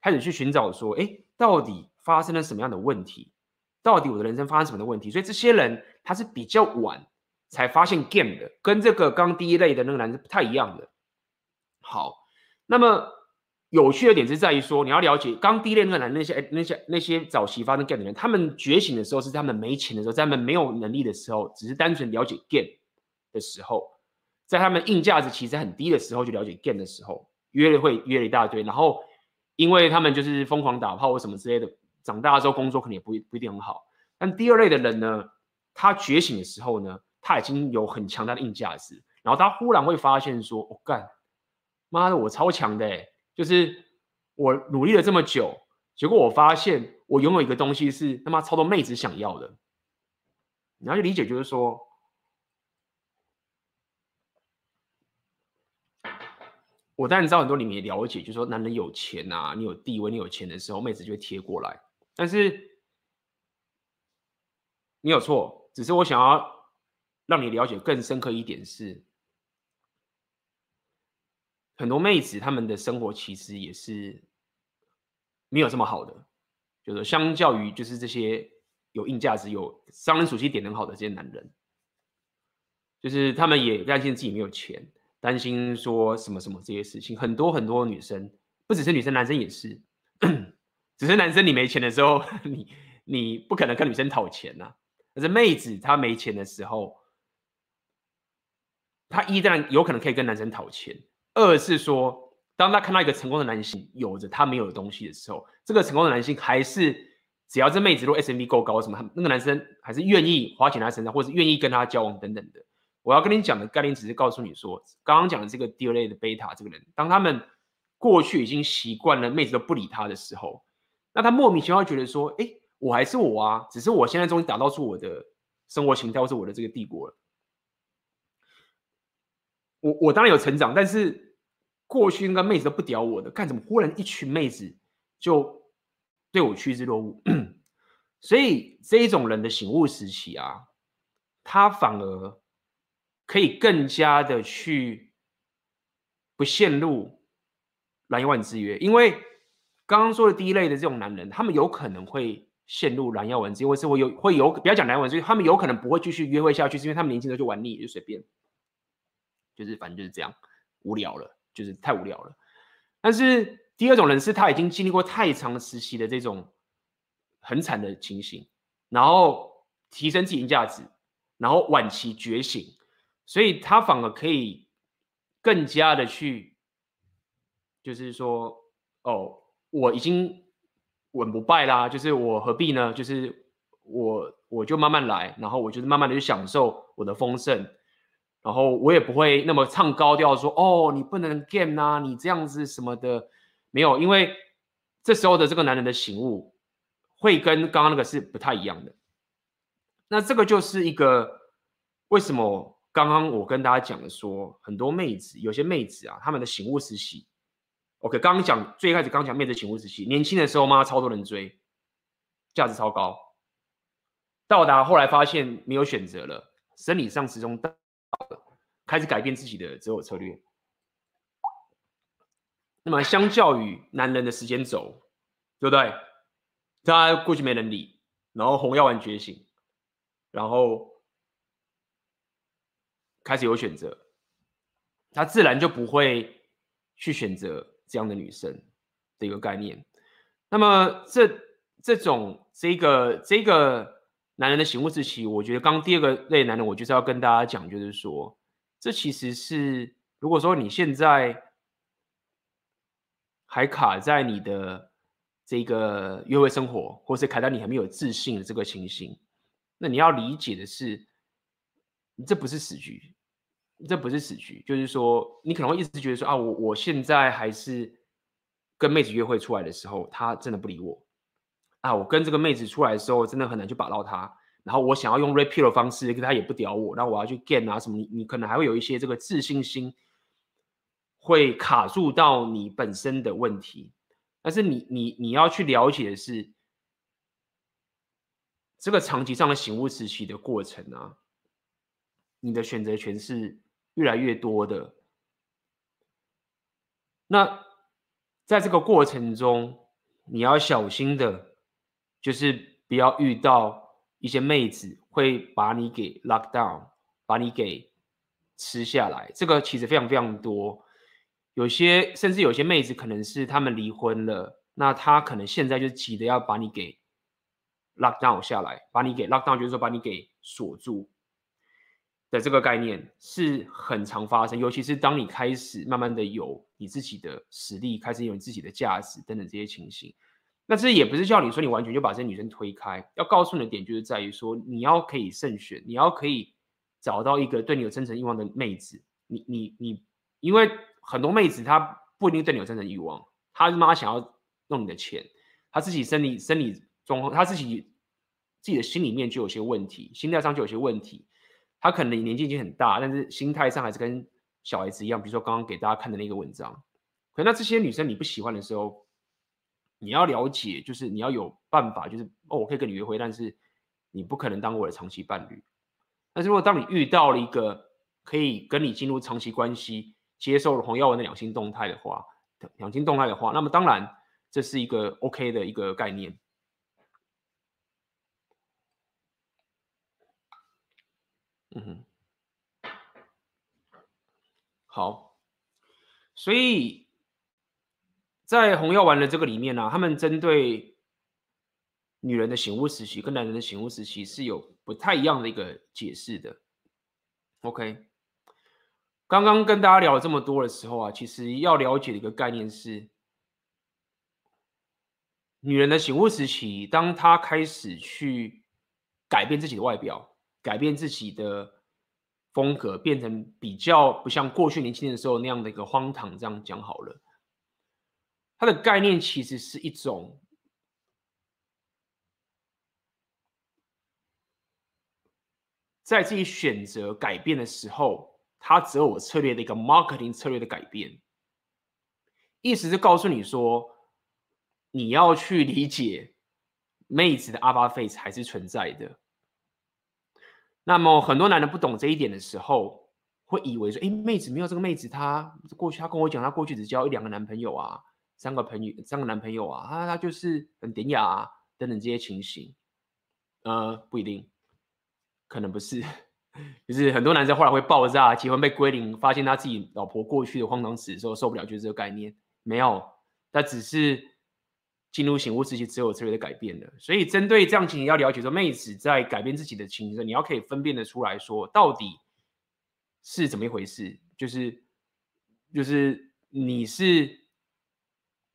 开始去寻找说，哎，到底。发生了什么样的问题？到底我的人生发生什么的问题？所以这些人他是比较晚才发现 game 的，跟这个刚第一类的那个男生不太一样的。好，那么有趣的点是在于说，你要了解刚第一类那个男那些那些那些早期发生 game 的人，他们觉醒的时候是他们没钱的时候，在他们没有能力的时候，只是单纯了解 game 的时候，在他们硬价值其实很低的时候就了解 game 的时候，约了会约了一大堆，然后因为他们就是疯狂打炮或什么之类的。长大之后工作可能也不不一定很好，但第二类的人呢，他觉醒的时候呢，他已经有很强大的硬价值，然后他忽然会发现说：“我、哦、干，妈的，我超强的，就是我努力了这么久，结果我发现我拥有一个东西是他妈超多妹子想要的。”你要去理解，就是说，我当然知道很多你们也了解，就是说男人有钱啊，你有地位，你有钱的时候，妹子就会贴过来。但是你有错，只是我想要让你了解更深刻一点是，很多妹子她们的生活其实也是没有这么好的，就是相较于就是这些有硬价值、有商人属性点很好的这些男人，就是他们也担心自己没有钱，担心说什么什么这些事情，很多很多女生，不只是女生，男生也是。只是男生你没钱的时候，你你不可能跟女生讨钱呐、啊。可是妹子她没钱的时候，他一旦有可能可以跟男生讨钱。二是说，当他看到一个成功的男性有着他没有的东西的时候，这个成功的男性还是只要这妹子如果 SMV 够高什么，那个男生还是愿意花钱在她身上，或是愿意跟他交往等等的。我要跟你讲的概念只是告诉你说，刚刚讲的这个第二类的贝塔这个人，当他们过去已经习惯了妹子都不理他的时候。那他莫名其妙觉得说，哎，我还是我啊，只是我现在终于打造出我的生活形态，或是我的这个帝国了。我我当然有成长，但是过去那个妹子都不屌我的，干什么？忽然一群妹子就对我趋之若鹜。所以这一种人的醒悟时期啊，他反而可以更加的去不陷入蓝药丸之约，因为。刚刚说的第一类的这种男人，他们有可能会陷入蓝药丸之约，或是会有会有不要讲蓝药丸之约，他们有可能不会继续约会下去，是因为他们年轻的时候就玩腻，就随便，就是反正就是这样，无聊了，就是太无聊了。但是第二种人是他已经经历过太长时期的这种很惨的情形，然后提升自己价值，然后晚期觉醒，所以他反而可以更加的去，就是说哦。我已经稳不败啦，就是我何必呢？就是我我就慢慢来，然后我就是慢慢的去享受我的丰盛，然后我也不会那么唱高调说哦，你不能 game 呐、啊，你这样子什么的没有，因为这时候的这个男人的醒悟会跟刚刚那个是不太一样的。那这个就是一个为什么刚刚我跟大家讲的说，很多妹子有些妹子啊，她们的醒悟时期。OK，刚刚讲最开始刚讲妹子醒悟时期，年轻的时候嘛，超多人追，价值超高。到达后来发现没有选择了，生理上始终，开始改变自己的择偶策略。那么相较于男人的时间轴，对不对？他过去没人理，然后红药丸觉醒，然后开始有选择，他自然就不会去选择。这样的女生的一个概念，那么这这种这个这个男人的醒悟时期，我觉得刚刚第二个类男人，我就是要跟大家讲，就是说，这其实是如果说你现在还卡在你的这个约会生活，或是卡在你还没有自信的这个情形，那你要理解的是，这不是死局，这不是死局，就是说你可能会一直觉得说啊，我我现在还是跟妹子约会出来的时候，她真的不理我。啊，我跟这个妹子出来的时候，真的很难去把到她。然后我想要用 repeat 的方式，跟他也不屌我。那我要去 gain 啊什么，你你可能还会有一些这个自信心会卡住到你本身的问题。但是你你你要去了解的是，这个长期上的醒悟时期的过程啊，你的选择权是越来越多的。那在这个过程中，你要小心的。就是不要遇到一些妹子会把你给 lock down，把你给吃下来。这个其实非常非常多，有些甚至有些妹子可能是他们离婚了，那他可能现在就急着要把你给 lock down 下来，把你给 lock down，就是说把你给锁住的这个概念是很常发生。尤其是当你开始慢慢的有你自己的实力，开始有你自己的价值等等这些情形。那这也不是叫你说你完全就把这些女生推开，要告诉你的点就是在于说，你要可以慎选，你要可以找到一个对你有真诚欲望的妹子。你你你，因为很多妹子她不一定对你有真诚欲望，她他妈想要弄你的钱，她自己生理生理状况，她自己自己的心里面就有些问题，心态上就有些问题。她可能年纪已经很大，但是心态上还是跟小孩子一样。比如说刚刚给大家看的那个文章，可那这些女生你不喜欢的时候。你要了解，就是你要有办法，就是哦，我可以跟你约会，但是你不可能当我的长期伴侣。但是如果当你遇到了一个可以跟你进入长期关系、接受了黄耀文的两性动态的话，两性动态的话，那么当然这是一个 OK 的一个概念。嗯哼，好，所以。在红药丸的这个里面呢、啊，他们针对女人的醒悟时期跟男人的醒悟时期是有不太一样的一个解释的。OK，刚刚跟大家聊了这么多的时候啊，其实要了解的一个概念是，女人的醒悟时期，当她开始去改变自己的外表，改变自己的风格，变成比较不像过去年轻的时候那样的一个荒唐，这样讲好了。它的概念其实是一种，在自己选择改变的时候，它择偶策略的一个 marketing 策略的改变，意思是告诉你说，你要去理解妹子的 alpha face 还是存在的。那么很多男人不懂这一点的时候，会以为说，哎，妹子没有这个妹子，她过去她跟我讲，她过去只交一两个男朋友啊。三个朋友，三个男朋友啊，他他就是很典雅啊，等等这些情形，呃，不一定，可能不是，就是很多男生后来会爆炸，结婚被归零，发现他自己老婆过去的荒唐史的时候受不了，就是这个概念，没有，他只是进入醒悟时期之后，策略改变了。所以针对这样情形，要了解说，妹子在改变自己的情形，你要可以分辨得出来说，到底是怎么一回事，就是就是你是。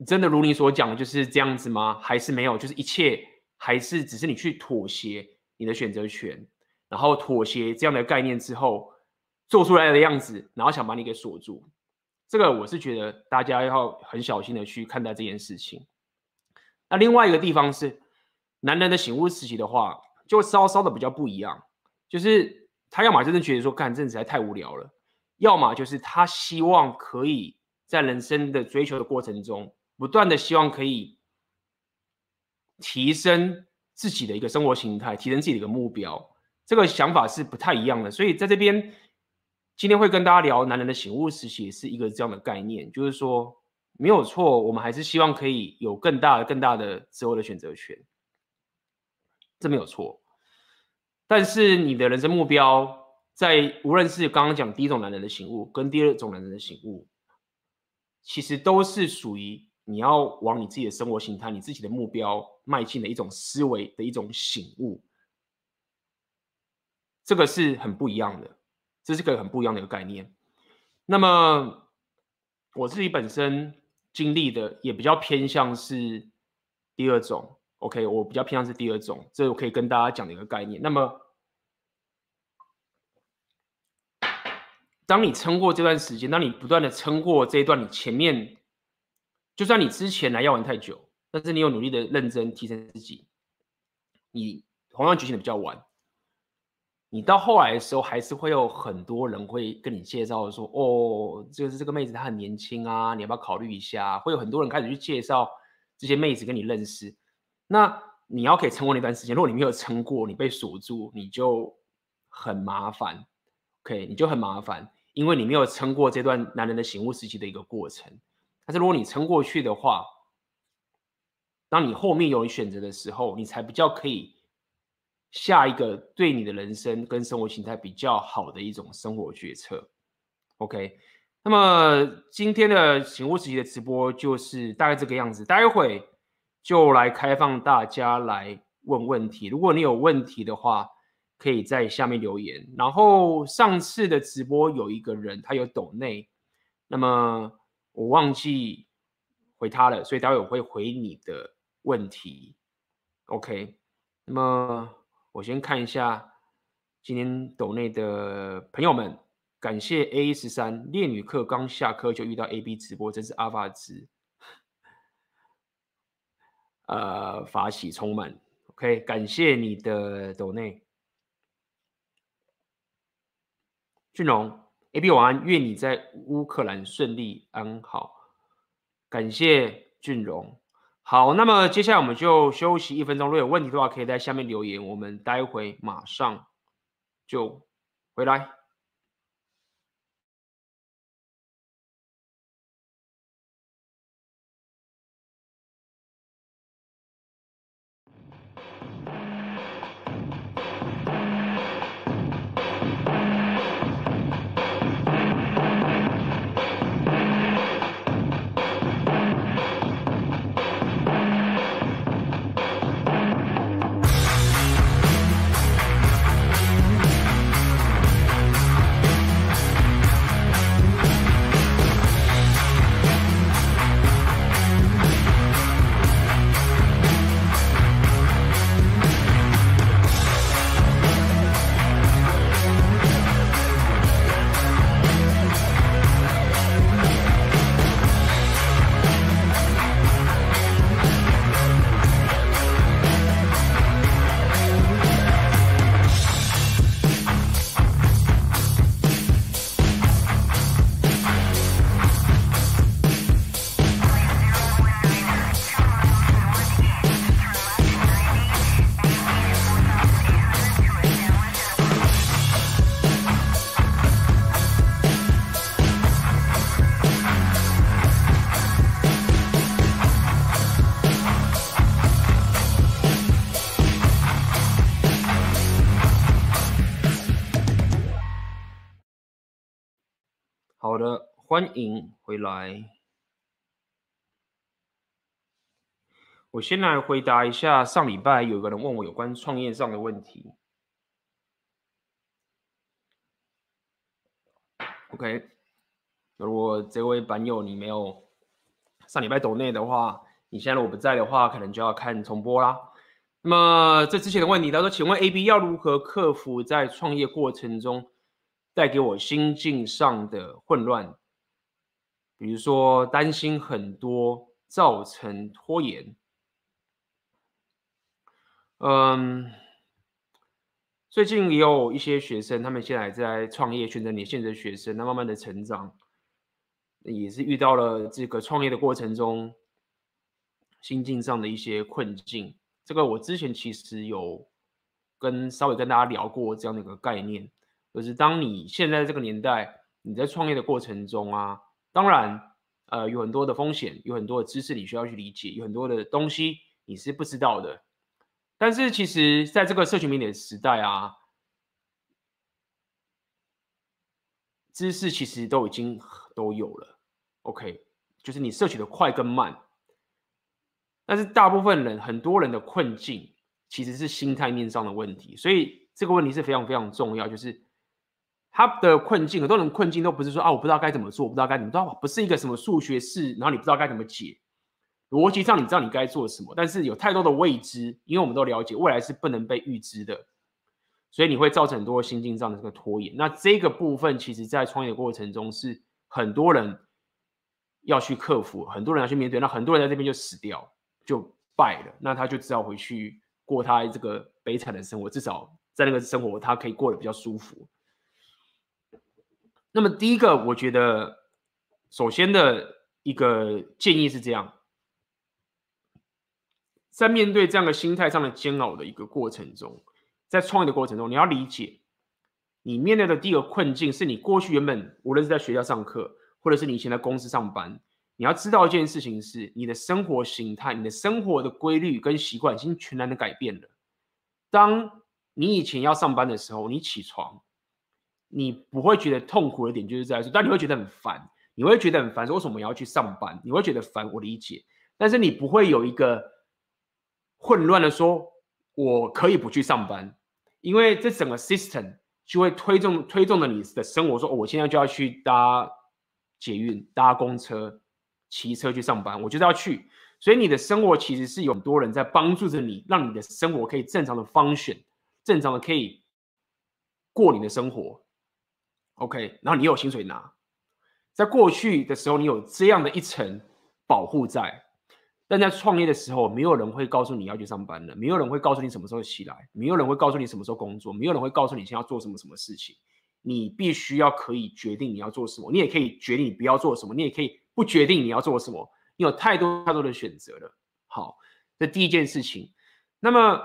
真的如你所讲的就是这样子吗？还是没有？就是一切还是只是你去妥协你的选择权，然后妥协这样的概念之后做出来的样子，然后想把你给锁住。这个我是觉得大家要很小心的去看待这件事情。那另外一个地方是男人的醒悟时期的话，就稍稍的比较不一样，就是他要么真的觉得说干这实在太无聊了，要么就是他希望可以在人生的追求的过程中。不断的希望可以提升自己的一个生活形态，提升自己的一个目标，这个想法是不太一样的。所以在这边今天会跟大家聊男人的醒悟时期，是一个这样的概念，就是说没有错，我们还是希望可以有更大的、更大的择偶的选择权，这没有错。但是你的人生目标，在无论是刚刚讲第一种男人的醒悟，跟第二种男人的醒悟，其实都是属于。你要往你自己的生活形态、你自己的目标迈进的一种思维的一种醒悟，这个是很不一样的，这是个很不一样的一个概念。那么我自己本身经历的也比较偏向是第二种，OK，我比较偏向是第二种，这我可以跟大家讲的一个概念。那么当你撑过这段时间，当你不断的撑过这一段，你前面就算你之前来药丸太久，但是你有努力的认真提升自己，你同样觉醒的比较晚，你到后来的时候，还是会有很多人会跟你介绍说，哦，就是这个妹子她很年轻啊，你要不要考虑一下？会有很多人开始去介绍这些妹子跟你认识，那你要可以撑过那段时间，如果你没有撑过，你被锁住，你就很麻烦。OK，你就很麻烦，因为你没有撑过这段男人的醒悟时期的一个过程。但是如果你撑过去的话，当你后面有选择的时候，你才比较可以下一个对你的人生跟生活形态比较好的一种生活决策。OK，那么今天的醒悟时期的直播就是大概这个样子，待会就来开放大家来问问题。如果你有问题的话，可以在下面留言。然后上次的直播有一个人他有抖内，那么我忘记回他了，所以待会我会回你的问题。OK，那么我先看一下今天抖内的朋友们，感谢 A 十三烈女课刚下课就遇到 AB 直播，真是阿法兹，呃，法喜充满。OK，感谢你的抖内。俊龙，AB 晚安，愿你在乌克兰顺利安好。感谢俊荣。好，那么接下来我们就休息一分钟。如果有问题的话，可以在下面留言，我们待会马上就回来。好的欢迎回来。我先来回答一下上礼拜有个人问我有关创业上的问题。OK，如果这位版友你没有上礼拜抖内的话，你现在如果不在的话，可能就要看重播啦。那么这之前的问题，他说：“请问 AB 要如何克服在创业过程中带给我心境上的混乱？”比如说担心很多造成拖延，嗯，最近也有一些学生，他们现在在创业，选择年轻的学生，那慢慢的成长，也是遇到了这个创业的过程中心境上的一些困境。这个我之前其实有跟稍微跟大家聊过这样的一个概念，就是当你现在这个年代，你在创业的过程中啊。当然，呃，有很多的风险，有很多的知识你需要去理解，有很多的东西你是不知道的。但是，其实在这个社群媒体的时代啊，知识其实都已经都有了。OK，就是你摄取的快跟慢，但是大部分人，很多人的困境其实是心态面上的问题，所以这个问题是非常非常重要。就是他的困境，很多人困境都不是说啊，我不知道该怎么做，我不知道该怎么做，不是一个什么数学式，然后你不知道该怎么解。逻辑上你知道你该做什么，但是有太多的未知，因为我们都了解未来是不能被预知的，所以你会造成很多心境上的这个拖延。那这个部分，其实在创业的过程中是很多人要去克服，很多人要去面对，那很多人在这边就死掉。就败了，那他就只好回去过他这个悲惨的生活，至少在那个生活他可以过得比较舒服。那么第一个，我觉得首先的一个建议是这样，在面对这样的心态上的煎熬的一个过程中，在创业的过程中，你要理解，你面对的第一个困境是你过去原本无论是在学校上课，或者是你以前在公司上班。你要知道一件事情是，你的生活形态、你的生活的规律跟习惯已经全然的改变了。当你以前要上班的时候，你起床，你不会觉得痛苦的点就是在说，但你会觉得很烦，你会觉得很烦，说为什么要去上班？你会觉得烦，我理解，但是你不会有一个混乱的说，我可以不去上班，因为这整个 system 就会推动推动着你的生活，说，哦，我现在就要去搭捷运、搭公车。骑车去上班，我就是要去，所以你的生活其实是有很多人在帮助着你，让你的生活可以正常的 function，正常的可以过你的生活，OK，然后你有薪水拿，在过去的时候你有这样的一层保护在，但在创业的时候，没有人会告诉你要去上班的，没有人会告诉你什么时候起来，没有人会告诉你什么时候工作，没有人会告诉你现在要做什么什么事情，你必须要可以决定你要做什么，你也可以决定你不要做什么，你也可以。不决定你要做什么，你有太多太多的选择了。好，这第一件事情。那么，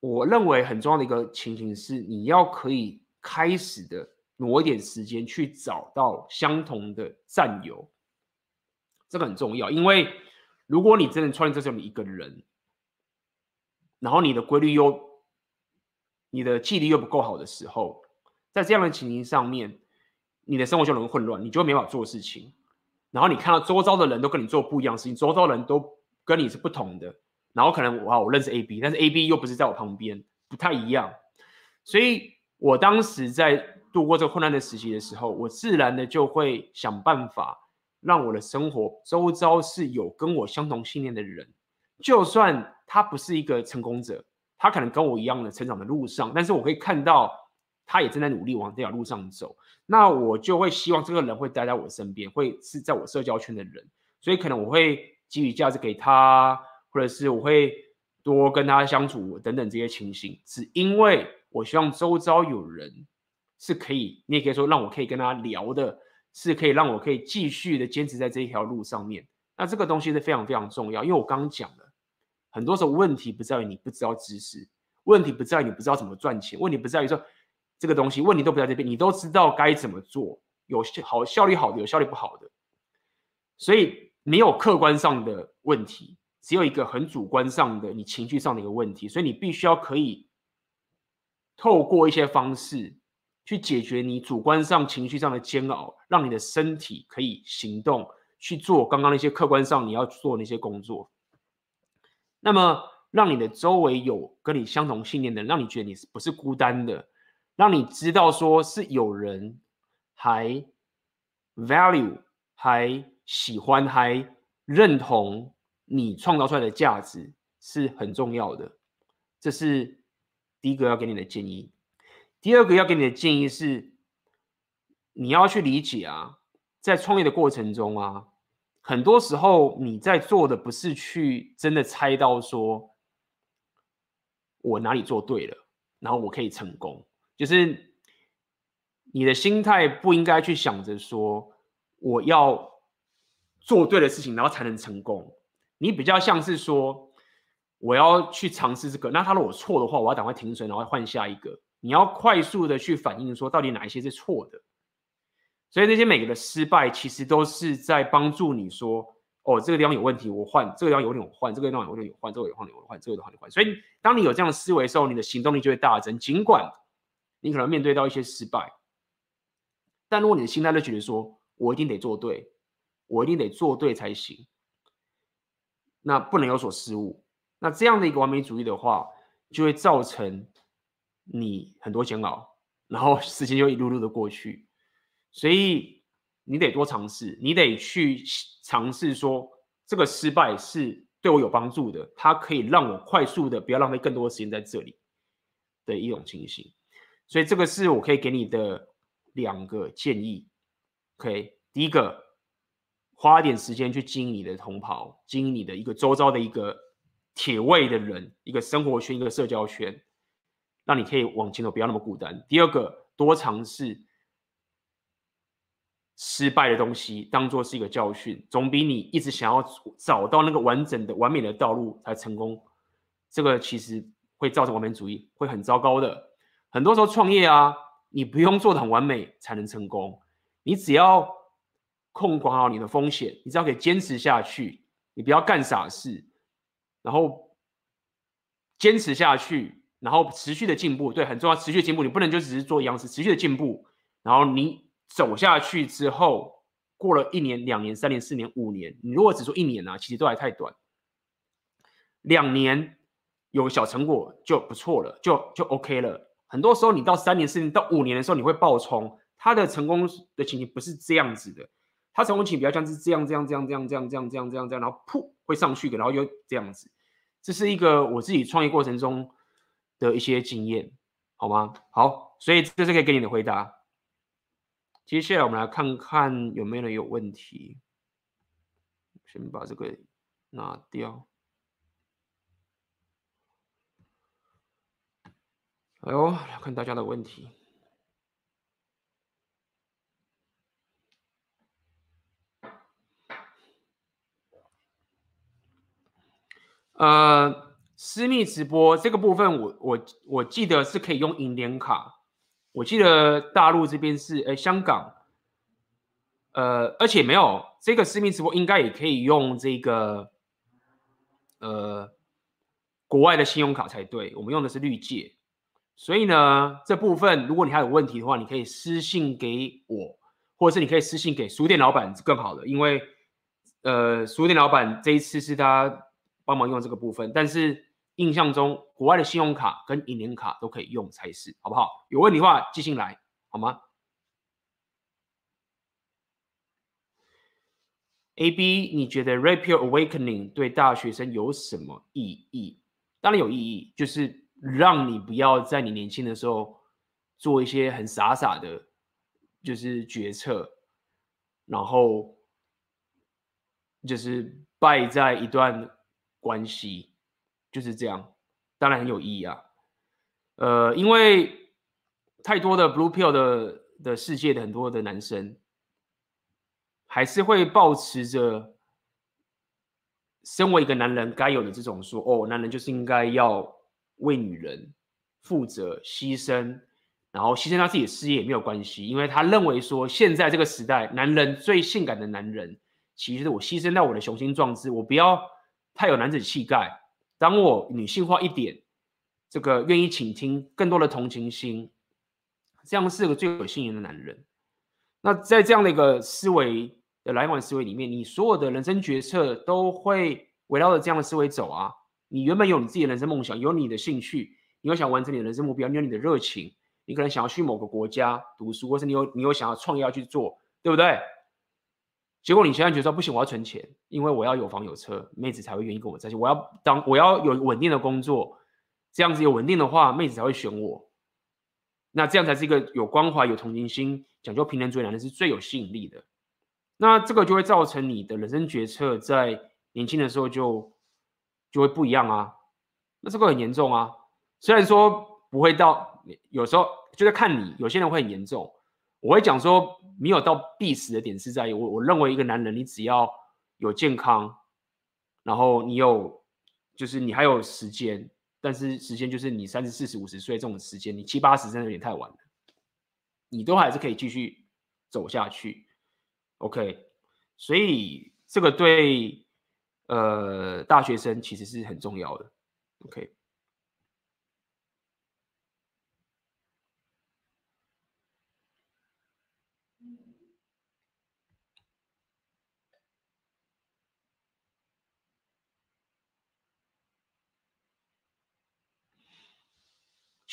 我认为很重要的一个情形是，你要可以开始的挪一点时间去找到相同的战友，这个很重要。因为如果你真的创业，这只有你一个人，然后你的规律又、你的纪律又不够好的时候，在这样的情形上面。你的生活就容易混乱，你就没法做事情。然后你看到周遭的人都跟你做不一样的事情，周遭的人都跟你是不同的。然后可能哇，我认识 A B，但是 A B 又不是在我旁边，不太一样。所以我当时在度过这个困难的时期的时候，我自然的就会想办法让我的生活周遭是有跟我相同信念的人。就算他不是一个成功者，他可能跟我一样的成长的路上，但是我可以看到他也正在努力往这条路上走。那我就会希望这个人会待在我身边，会是在我社交圈的人，所以可能我会给予价值给他，或者是我会多跟他相处等等这些情形，只因为我希望周遭有人是可以，你也可以说让我可以跟他聊的，是可以让我可以继续的坚持在这一条路上面。那这个东西是非常非常重要，因为我刚刚讲了，很多时候问题不在于你不知道知识，问题不在于你不知道怎么赚钱，问题不在于说。这个东西问题都不在这边，你都知道该怎么做，有好效率好的，有效率不好的，所以没有客观上的问题，只有一个很主观上的你情绪上的一个问题，所以你必须要可以透过一些方式去解决你主观上情绪上的煎熬，让你的身体可以行动去做刚刚那些客观上你要做那些工作，那么让你的周围有跟你相同信念的，让你觉得你不是孤单的。让你知道，说是有人还 value，还喜欢，还认同你创造出来的价值是很重要的。这是第一个要给你的建议。第二个要给你的建议是，你要去理解啊，在创业的过程中啊，很多时候你在做的不是去真的猜到说我哪里做对了，然后我可以成功。就是你的心态不应该去想着说我要做对的事情，然后才能成功。你比较像是说我要去尝试这个，那他如果错的话，我要赶快停损，然后换下一个。你要快速的去反应说到底哪一些是错的。所以那些每个的失败，其实都是在帮助你说。哦，这个地方有问题，我换这个地方有点我换，这个地方有点有换，这个有换有换，这个有换有换。所以当你有这样的思维的时候，你的行动力就会大增。尽管你可能面对到一些失败，但如果你的心态就觉得说，我一定得做对，我一定得做对才行，那不能有所失误。那这样的一个完美主义的话，就会造成你很多煎熬，然后 时间就一路路的过去。所以你得多尝试，你得去尝试说这个失败是对我有帮助的，它可以让我快速的不要浪费更多的时间在这里的一种情形。所以这个是我可以给你的两个建议。OK，第一个，花点时间去经营你的同袍，经营你的一个周遭的一个铁胃的人，一个生活圈，一个社交圈，让你可以往前走，不要那么孤单。第二个，多尝试失败的东西，当做是一个教训，总比你一直想要找到那个完整的、完美的道路才成功，这个其实会造成完美主义，会很糟糕的。很多时候创业啊，你不用做的很完美才能成功。你只要控管好你的风险，你只要可以坚持下去，你不要干傻事，然后坚持下去然后持续的进步。对很重要持续的进步你不能就只是做央视持续的进步。然后你走下去之后过了一年两年三年四年五年你如果只做一年呢其实都还太短。两年有小成果就不错了就就 ok 了。很多时候你到三年四年到五年的时候你会爆冲他的成功的情形不是这样子的。他成功情比较像是这样这样这样这样这样这样这样这样这样然后噗会上去的，然后又这样子。这是一个我自己创业过程中的一些经验，好吗？好，所以这是可以给你的回答。接下来我们来看看有没有人有问题。先把这个拿掉。哎呦，来看大家的问题。呃，私密直播这个部分我，我我记得是可以用银联卡。我记得大陆这边是，呃，香港，呃，而且没有这个私密直播，应该也可以用这个，呃，国外的信用卡才对。我们用的是绿界，所以呢，这部分如果你还有问题的话，你可以私信给我，或者是你可以私信给书店老板更好的，因为，呃，书店老板这一次是他。帮忙用这个部分，但是印象中国外的信用卡跟银联卡都可以用才是，好不好？有问题的话寄信来，好吗？AB，你觉得 Rapier Awakening 对大学生有什么意义？当然有意义，就是让你不要在你年轻的时候做一些很傻傻的，就是决策，然后就是败在一段。关系就是这样，当然很有意义啊。呃，因为太多的 Blue Pill 的的世界的很多的男生，还是会保持着身为一个男人该有的这种说，哦，男人就是应该要为女人负责、牺牲，然后牺牲他自己的事业也没有关系，因为他认为说，现在这个时代，男人最性感的男人，其实我牺牲掉我的雄心壮志，我不要。太有男子气概，当我女性化一点，这个愿意倾听更多的同情心，这样是个最有信念的男人。那在这样的一个思维的来往思维里面，你所有的人生决策都会围绕着这样的思维走啊。你原本有你自己的人生梦想，有你的兴趣，你有想完成你的人生目标，你有你的热情，你可能想要去某个国家读书，或是你有你有想要创业要去做，对不对？结果你现在觉得不行，我要存钱，因为我要有房有车，妹子才会愿意跟我在一起。我要当我要有稳定的工作，这样子有稳定的话，妹子才会选我。那这样才是一个有关怀、有同情心、讲究平等主义男人是最有吸引力的。那这个就会造成你的人生决策在年轻的时候就就会不一样啊。那这个很严重啊。虽然说不会到，有时候就在看你，有些人会很严重。我会讲说，没有到必死的点是在于我，我认为一个男人，你只要有健康，然后你有，就是你还有时间，但是时间就是你三十、四十、五十岁这种时间，你七八十真的有点太晚了，你都还是可以继续走下去。OK，所以这个对呃大学生其实是很重要的。OK。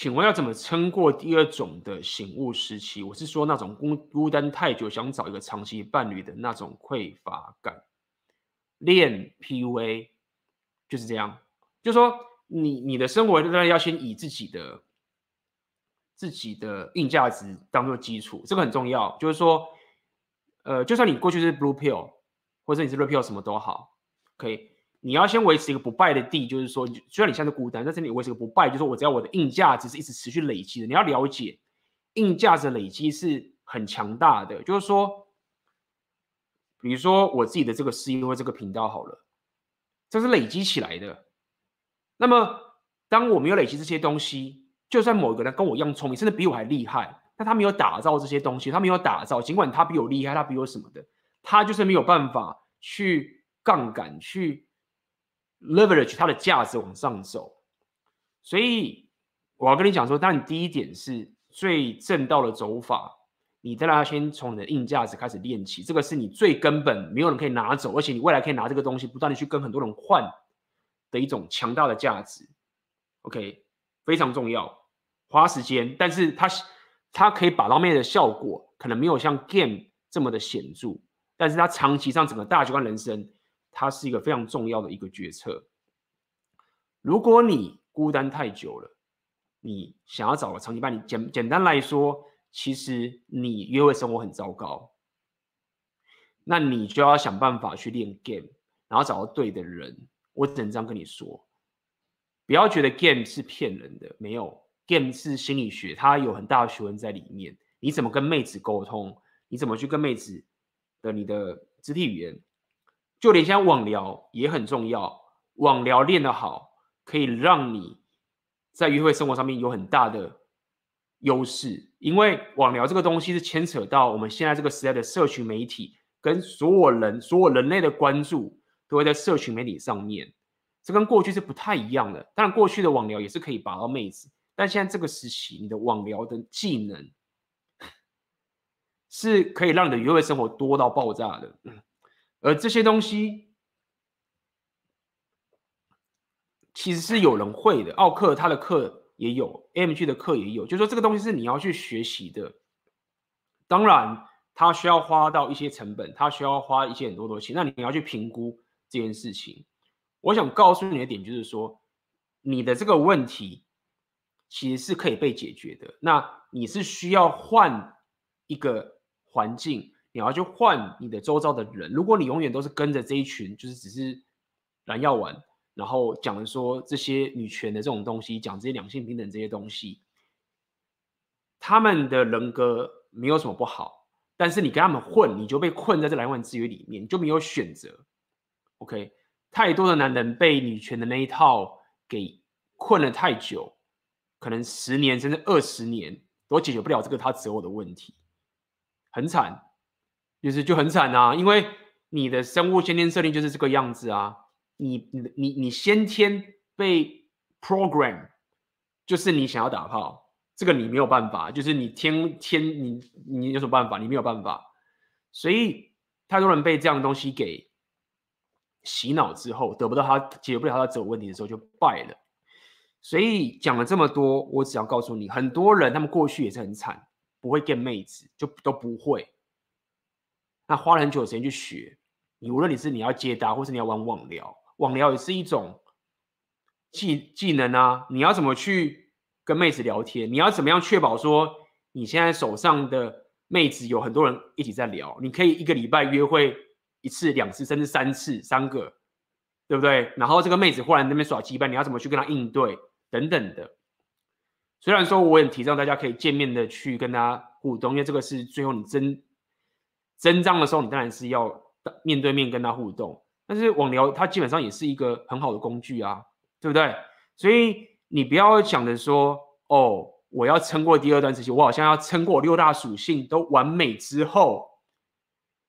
请问要怎么撑过第二种的醒悟时期？我是说那种孤孤单太久，想找一个长期伴侣的那种匮乏感。练 PUA 就是这样，就是说你你的生活当然要先以自己的自己的硬价值当做基础，这个很重要。就是说，呃，就算你过去是 Blue Pill，或者你是 Red Pill，什么都好，可以。你要先维持一个不败的地，就是说，虽然你现在孤单，但是你维持一个不败，就是我只要我的硬价值是一直持续累积的。你要了解，硬价值累积是很强大的。就是说，比如说我自己的这个事业或这个频道好了，这是累积起来的。那么，当我没有累积这些东西，就算某一个人跟我一样聪明，甚至比我还厉害，但他没有打造这些东西，他没有打造，尽管他比我厉害，他比我什么的，他就是没有办法去杠杆去。Leverage 它的价值往上走，所以我要跟你讲说，当你第一点是最正道的走法，你当然要先从你的硬价值开始练起，这个是你最根本，没有人可以拿走，而且你未来可以拿这个东西不断的去跟很多人换的一种强大的价值。OK，非常重要，花时间，但是它它可以把到妹的效果，可能没有像 game 这么的显著，但是它长期上整个大局观人生。它是一个非常重要的一个决策。如果你孤单太久了，你想要找个长期伴侣，简简单来说，其实你约会生活很糟糕，那你就要想办法去练 game，然后找到对的人。我只能这样跟你说，不要觉得 game 是骗人的，没有 game 是心理学，它有很大的学问在里面。你怎么跟妹子沟通？你怎么去跟妹子的你的肢体语言？就连像网聊也很重要，网聊练得好，可以让你在约会生活上面有很大的优势。因为网聊这个东西是牵扯到我们现在这个时代的社群媒体，跟所有人、所有人类的关注都会在社群媒体上面，这跟过去是不太一样的。当然，过去的网聊也是可以把到妹子，但现在这个时期，你的网聊的技能是可以让你的约会生活多到爆炸的。而这些东西其实是有人会的，奥克他的课也有，AMG 的课也有，就说这个东西是你要去学习的。当然，他需要花到一些成本，他需要花一些很多东西，那你要去评估这件事情。我想告诉你的点就是说，你的这个问题其实是可以被解决的。那你是需要换一个环境。你要去换你的周遭的人，如果你永远都是跟着这一群，就是只是蓝药丸，然后讲的说这些女权的这种东西，讲这些两性平等这些东西，他们的人格没有什么不好，但是你跟他们混，你就被困在这蓝药丸制约里面，你就没有选择。OK，太多的男人被女权的那一套给困了太久，可能十年甚至二十年都解决不了这个他择偶的问题，很惨。就是就很惨啊，因为你的生物先天设定就是这个样子啊，你你你你先天被 program，就是你想要打炮，这个你没有办法，就是你天天你你有什么办法？你没有办法，所以太多人被这样的东西给洗脑之后，得不到他解决不了他的择偶问题的时候就败了。所以讲了这么多，我只要告诉你，很多人他们过去也是很惨，不会 get 妹子，就都不会。那花了很久的时间去学，你无论你是你要接搭，或是你要玩网聊，网聊也是一种技技能啊。你要怎么去跟妹子聊天？你要怎么样确保说你现在手上的妹子有很多人一起在聊？你可以一个礼拜约会一次、两次，甚至三次、三个，对不对？然后这个妹子忽然那边耍鸡掰，你要怎么去跟她应对？等等的。虽然说我也提倡大家可以见面的去跟她互动，因为这个是最后你真。真章的时候，你当然是要面对面跟他互动。但是网聊它基本上也是一个很好的工具啊，对不对？所以你不要想着说，哦，我要撑过第二段时期，我好像要撑过六大属性都完美之后，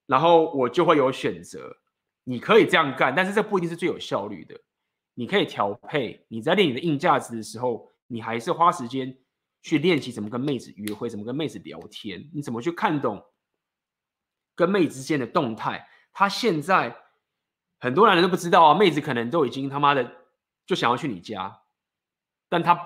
然后我就会有选择。你可以这样干，但是这不一定是最有效率的。你可以调配。你在练你的硬价值的时候，你还是花时间去练习怎么跟妹子约会，怎么跟妹子聊天，你怎么去看懂。跟妹之间的动态，他现在很多男人都不知道啊。妹子可能都已经他妈的就想要去你家，但他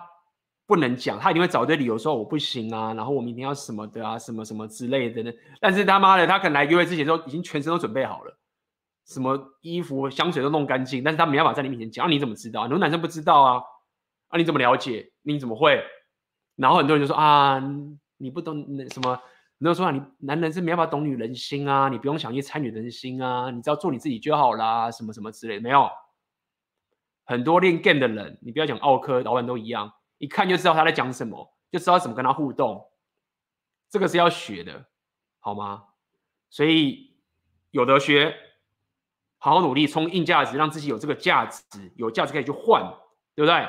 不能讲，他一定会找一堆理由说我不行啊，然后我明天要什么的啊，什么什么之类的呢。但是他妈的，他可能来约会之前都已经全身都准备好了，什么衣服、香水都弄干净，但是他没办法在你面前讲，啊，你怎么知道？很多男生不知道啊，啊，你怎么了解？你怎么会？然后很多人就说啊，你不懂那什么，很多人说啊，你男人是没办法懂女人心啊，你不用想去猜女人心啊，你只要做你自己就好啦，什么什么之类的，没有。很多练 game 的人，你不要讲奥科老板都一样。一看就知道他在讲什么，就知道怎么跟他互动，这个是要学的，好吗？所以有得学，好好努力，冲硬价值，让自己有这个价值，有价值可以去换，对不对？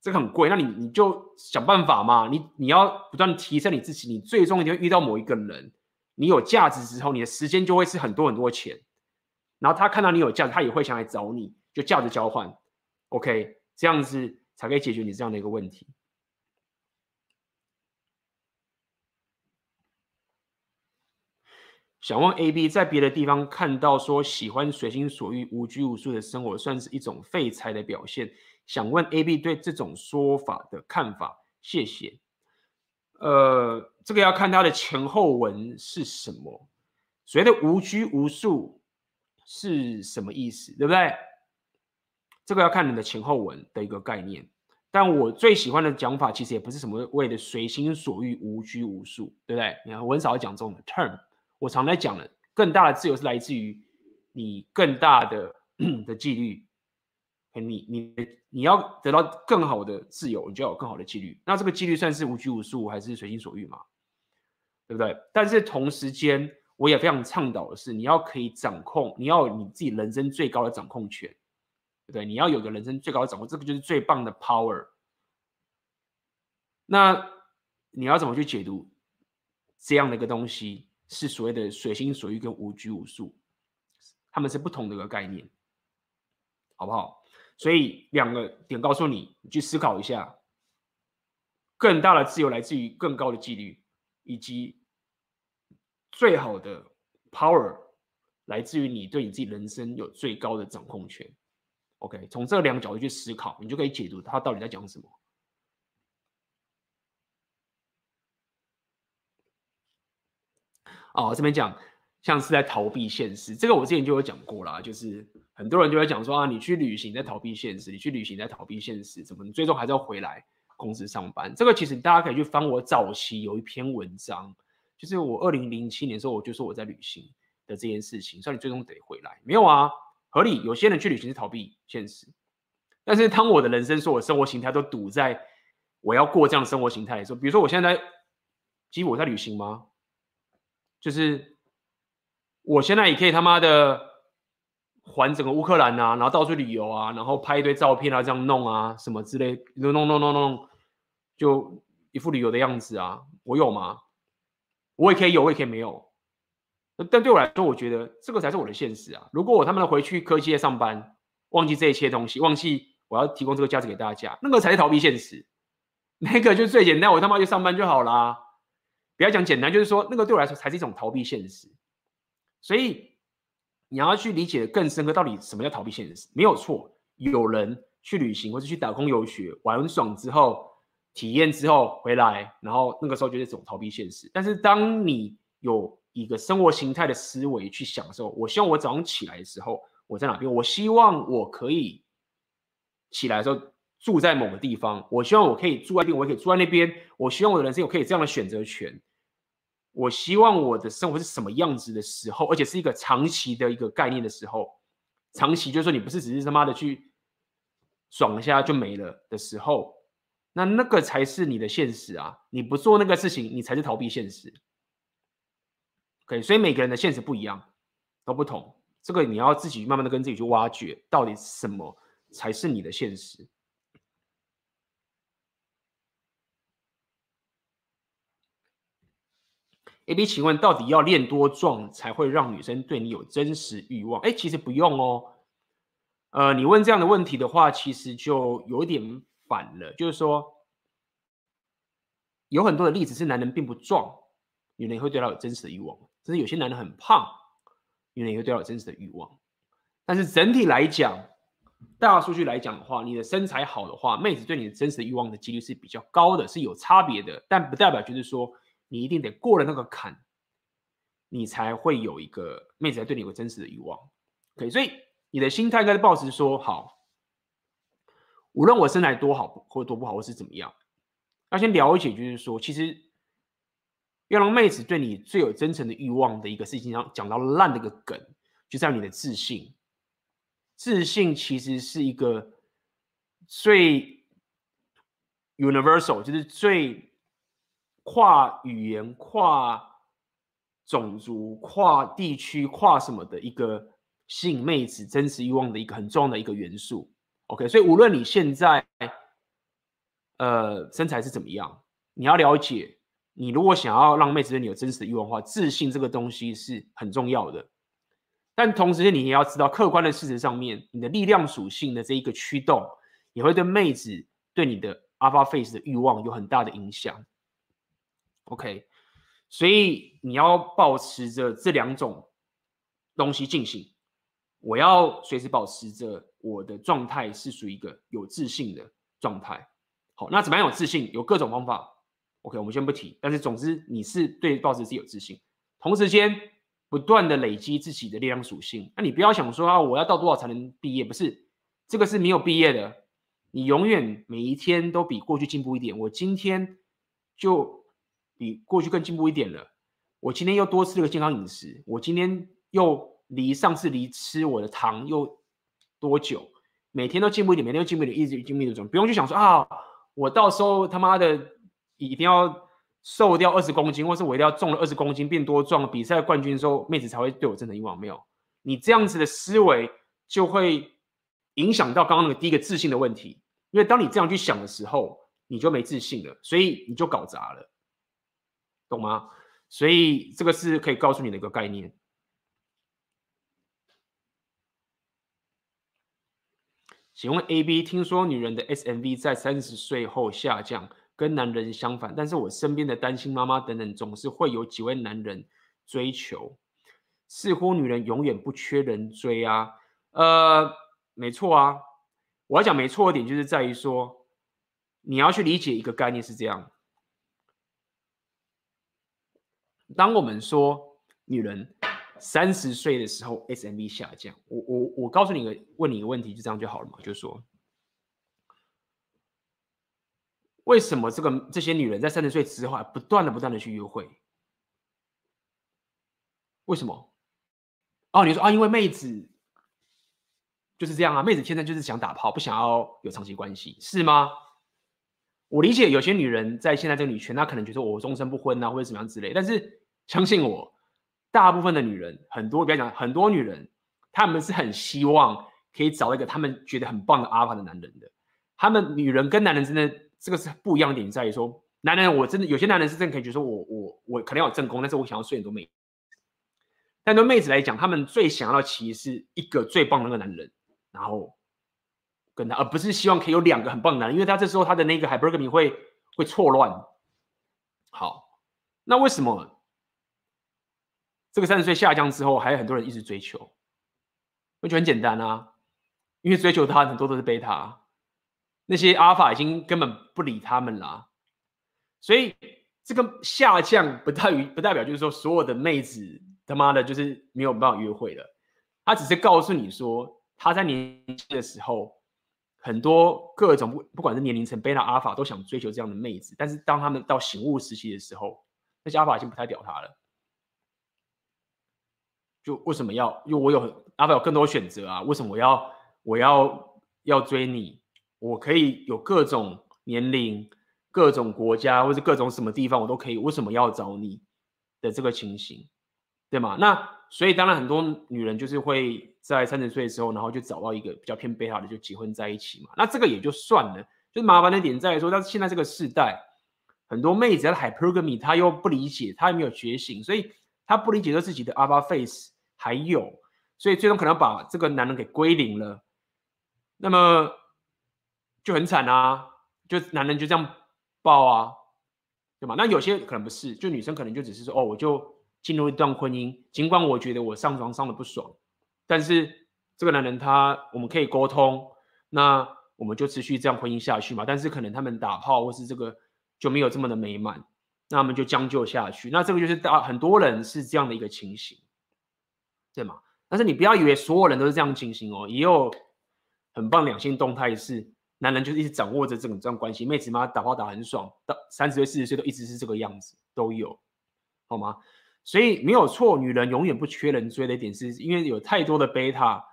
这个很贵，那你你就想办法嘛，你你要不断提升你自己，你最终一定会遇到某一个人，你有价值之后，你的时间就会是很多很多钱，然后他看到你有价值，他也会想来找你，就价值交换，OK，这样子。才可以解决你这样的一个问题。想问 A B，在别的地方看到说喜欢随心所欲、无拘无束的生活，算是一种废柴的表现。想问 A B 对这种说法的看法？谢谢。呃，这个要看他的前后文是什么。所谓的无拘无束是什么意思？对不对？这个要看你的前后文的一个概念，但我最喜欢的讲法其实也不是什么为了随心所欲、无拘无束，对不对？你看我很少讲这种的 term，我常在讲的更大的自由是来自于你更大的 的纪律，你你你要得到更好的自由，你就要有更好的纪律。那这个纪律算是无拘无束还是随心所欲嘛？对不对？但是同时间，我也非常倡导的是，你要可以掌控，你要有你自己人生最高的掌控权。对，你要有个人生最高的掌握，这个就是最棒的 power。那你要怎么去解读这样的一个东西？是所谓的随心所欲跟无拘无束，他们是不同的一个概念，好不好？所以两个点告诉你，你去思考一下，更大的自由来自于更高的纪律，以及最好的 power 来自于你对你自己人生有最高的掌控权。OK，从这两个角度去思考，你就可以解读他到底在讲什么。哦，这边讲像是在逃避现实，这个我之前就有讲过啦，就是很多人就会讲说啊，你去旅行在逃避现实，你去旅行在逃避现实，怎么你最终还是要回来公司上班？这个其实大家可以去翻我早期有一篇文章，就是我二零零七年的时候我就说我在旅行的这件事情，所以你最终得回来，没有啊？合理，有些人去旅行是逃避现实，但是当我的人生、说我生活形态都堵在我要过这样生活形态的时候，比如说我现在，其实我在旅行吗？就是我现在也可以他妈的还整个乌克兰啊，然后到处旅游啊，然后拍一堆照片啊，这样弄啊，什么之类，弄弄弄弄弄，就一副旅游的样子啊，我有吗？我也可以有，我也可以没有。但对我来说，我觉得这个才是我的现实啊！如果我他妈的回去科技业上班，忘记这一切东西，忘记我要提供这个价值给大家，那个才是逃避现实。那个就最简单，我他妈就上班就好啦。不要讲简单，就是说那个对我来说才是一种逃避现实。所以你要去理解更深刻，到底什么叫逃避现实？没有错，有人去旅行或者去打工游学，玩爽之后，体验之后回来，然后那个时候就是这种逃避现实。但是当你有一个生活形态的思维去享受。我希望我早上起来的时候，我在哪边？我希望我可以起来的时候住在某个地方。我希望我可以住在那边，我可以住在那边。我希望我的人生有可以这样的选择权。我希望我的生活是什么样子的时候，而且是一个长期的一个概念的时候。长期就是说，你不是只是他妈的去爽一下就没了的时候，那那个才是你的现实啊！你不做那个事情，你才是逃避现实。OK，所以每个人的现实不一样，都不同。这个你要自己慢慢的跟自己去挖掘，到底什么才是你的现实？AB，请问到底要练多壮才会让女生对你有真实欲望？哎，其实不用哦。呃，你问这样的问题的话，其实就有点反了。就是说，有很多的例子是男人并不壮，女人也会对他有真实的欲望。甚至有些男人很胖，女人也会对他有真实的欲望。但是整体来讲，大数据来讲的话，你的身材好的话，妹子对你的真实的欲望的几率是比较高的，是有差别的，但不代表就是说你一定得过了那个坎，你才会有一个妹子来对你有个真实的欲望。OK，所以你的心态应该是抱持说，好，无论我身材多好或多不好，或是怎么样，要先了解，就是说，其实要让妹子对你最有真诚的欲望的一个事情，上讲到烂的一个梗，就在你的自信。自信其实是一个最 universal，就是最跨语言、跨种族、跨地区、跨什么的一个吸引妹子真实欲望的一个很重要的一个元素。OK，所以无论你现在呃身材是怎么样，你要了解，你如果想要让妹子对你有真实的欲望的话，自信这个东西是很重要的。但同时，你也要知道，客观的事实上面，你的力量属性的这一个驱动，也会对妹子对你的 Alpha Face 的欲望有很大的影响。OK，所以你要保持着这两种东西进行。我要随时保持着我的状态是属于一个有自信的状态。好，那怎么样有自信？有各种方法。OK，我们先不提。但是总之，你是对保持自己有自信，同时间。不断的累积自己的力量属性，那你不要想说啊，我要到多少才能毕业？不是，这个是没有毕业的。你永远每一天都比过去进步一点。我今天就比过去更进步一点了。我今天又多吃了个健康饮食。我今天又离上次离吃我的糖又多久？每天都进步一点，每天都进步一点，一直进步一点。不用去想说啊，我到时候他妈的一定要。瘦掉二十公斤，或是我一定要重了二十公斤变多壮，比赛冠军的时候，妹子才会对我真的欲望。没有，你这样子的思维就会影响到刚刚那个第一个自信的问题。因为当你这样去想的时候，你就没自信了，所以你就搞砸了，懂吗？所以这个是可以告诉你的一个概念。请问 AB，听说女人的 SMV 在三十岁后下降？跟男人相反，但是我身边的单亲妈妈等等，总是会有几位男人追求，似乎女人永远不缺人追啊。呃，没错啊，我要讲没错的点就是在于说，你要去理解一个概念是这样。当我们说女人三十岁的时候 SMV 下降，我我我告诉你个，问你一个问题，就这样就好了嘛，就是说。为什么这个这些女人在三十岁之后还不断的不断的去约会？为什么？哦，你说啊，因为妹子就是这样啊，妹子天生就是想打炮，不想要有长期关系，是吗？我理解有些女人在现在这个女权，她可能觉得我终身不婚啊，或者怎么样之类。但是相信我，大部分的女人，很多不要讲很多女人，她们是很希望可以找一个她们觉得很棒的阿法的男人的。她们女人跟男人真的。这个是不一样的点，在于说，男人我真的有些男人是真的可以觉得说我，我我我可能要有正宫，但是我想要睡很多妹。但对妹子来讲，他们最想要的其实是一个最棒的那个男人，然后跟他，而不是希望可以有两个很棒的男人，因为他这时候他的那个 hypergamy 会会错乱。好，那为什么这个三十岁下降之后，还有很多人一直追求？我觉得很简单啊，因为追求他很多都是贝塔。那些阿尔法已经根本不理他们了，所以这个下降不代于不代表就是说所有的妹子他妈的就是没有办法约会了，他只是告诉你说他在年轻的时候很多各种不不管是年龄层贝塔阿尔法都想追求这样的妹子，但是当他们到醒悟时期的时候，那些阿尔法已经不太屌他了。就为什么要？因为我有阿爸有更多选择啊，为什么我要我要要追你？我可以有各种年龄、各种国家，或者各种什么地方，我都可以。为什么要找你的这个情形，对吗？那所以当然很多女人就是会在三十岁的时候，然后就找到一个比较偏贝塔的，就结婚在一起嘛。那这个也就算了，就是麻烦的点在于说，但是现在这个世代，很多妹子在 hypergamy，她又不理解，她也没有觉醒，所以她不理解说自己的 alpha face 还有，所以最终可能把这个男人给归零了。那么。就很惨啊，就男人就这样爆啊，对吧？那有些可能不是，就女生可能就只是说，哦，我就进入一段婚姻，尽管我觉得我上床上的不爽，但是这个男人他我们可以沟通，那我们就持续这样婚姻下去嘛。但是可能他们打炮或是这个就没有这么的美满，那我们就将就下去。那这个就是大很多人是这样的一个情形，对吗？但是你不要以为所有人都是这样情形哦，也有很棒两性动态是男人就是一直掌握着这种这样关系，妹子嘛打炮打很爽，到三十岁四十岁都一直是这个样子都有，好吗？所以没有错，女人永远不缺人追的一点是，因为有太多的贝塔，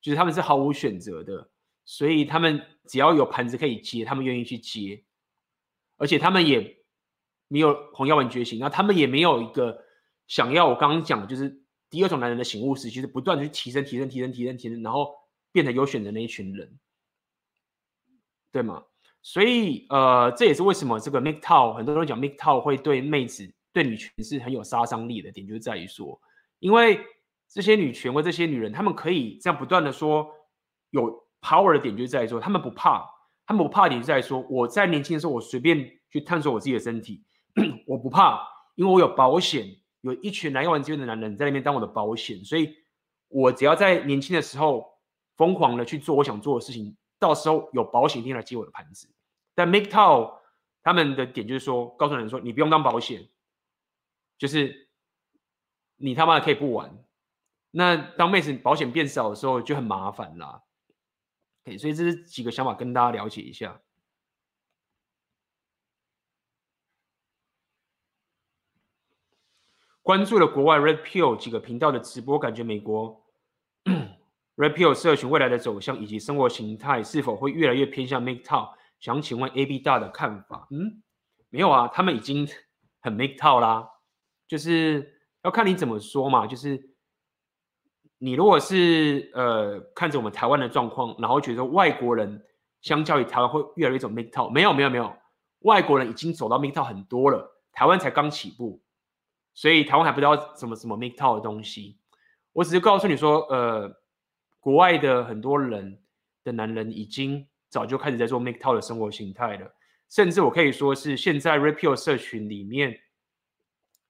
就是他们是毫无选择的，所以他们只要有盘子可以接，他们愿意去接，而且他们也没有红药丸觉醒，那他们也没有一个想要我刚刚讲的，就是第二种男人的醒悟时，其实不断的去提升、提升、提升、提升、提升，然后变成有选择那一群人，对吗？所以呃，这也是为什么这个 MGTOW 很多人讲 MGTOW 会对妹子。对女权是很有杀伤力的点，就是在于说，因为这些女权或这些女人，她们可以这样不断的说有 power 的点，就在于说，她们不怕，她们不怕的点就在于说，我在年轻的时候，我随便去探索我自己的身体，我不怕，因为我有保险，有一群来玩资源的男人在那边当我的保险，所以我只要在年轻的时候疯狂的去做我想做的事情，到时候有保险一定来接我的盘子。但 Make t o w 他们的点就是说，告诉人说，你不用当保险。就是你他妈的可以不玩，那当妹子保险变少的时候就很麻烦啦。Okay, 所以这是几个想法跟大家了解一下。关注了国外 Red Pill 几个频道的直播，感觉美国 Red Pill 社群未来的走向以及生活形态是否会越来越偏向 Make Tow？想请问 AB 大的看法？嗯，没有啊，他们已经很 MGTOW 啦。就是要看你怎么说嘛，就是你如果是呃看着我们台湾的状况，然后觉得外国人相较于台湾会越来越走 Make Tow，没有没有没有，外国人已经走到 Make Tow 很多了，台湾才刚起步，所以台湾还不知道什么什么 Make Tow 的东西。我只是告诉你说，呃，国外的很多人的男人已经早就开始在做 Make Tow 的生活形态了，甚至我可以说是现在 Red Pill 社群里面。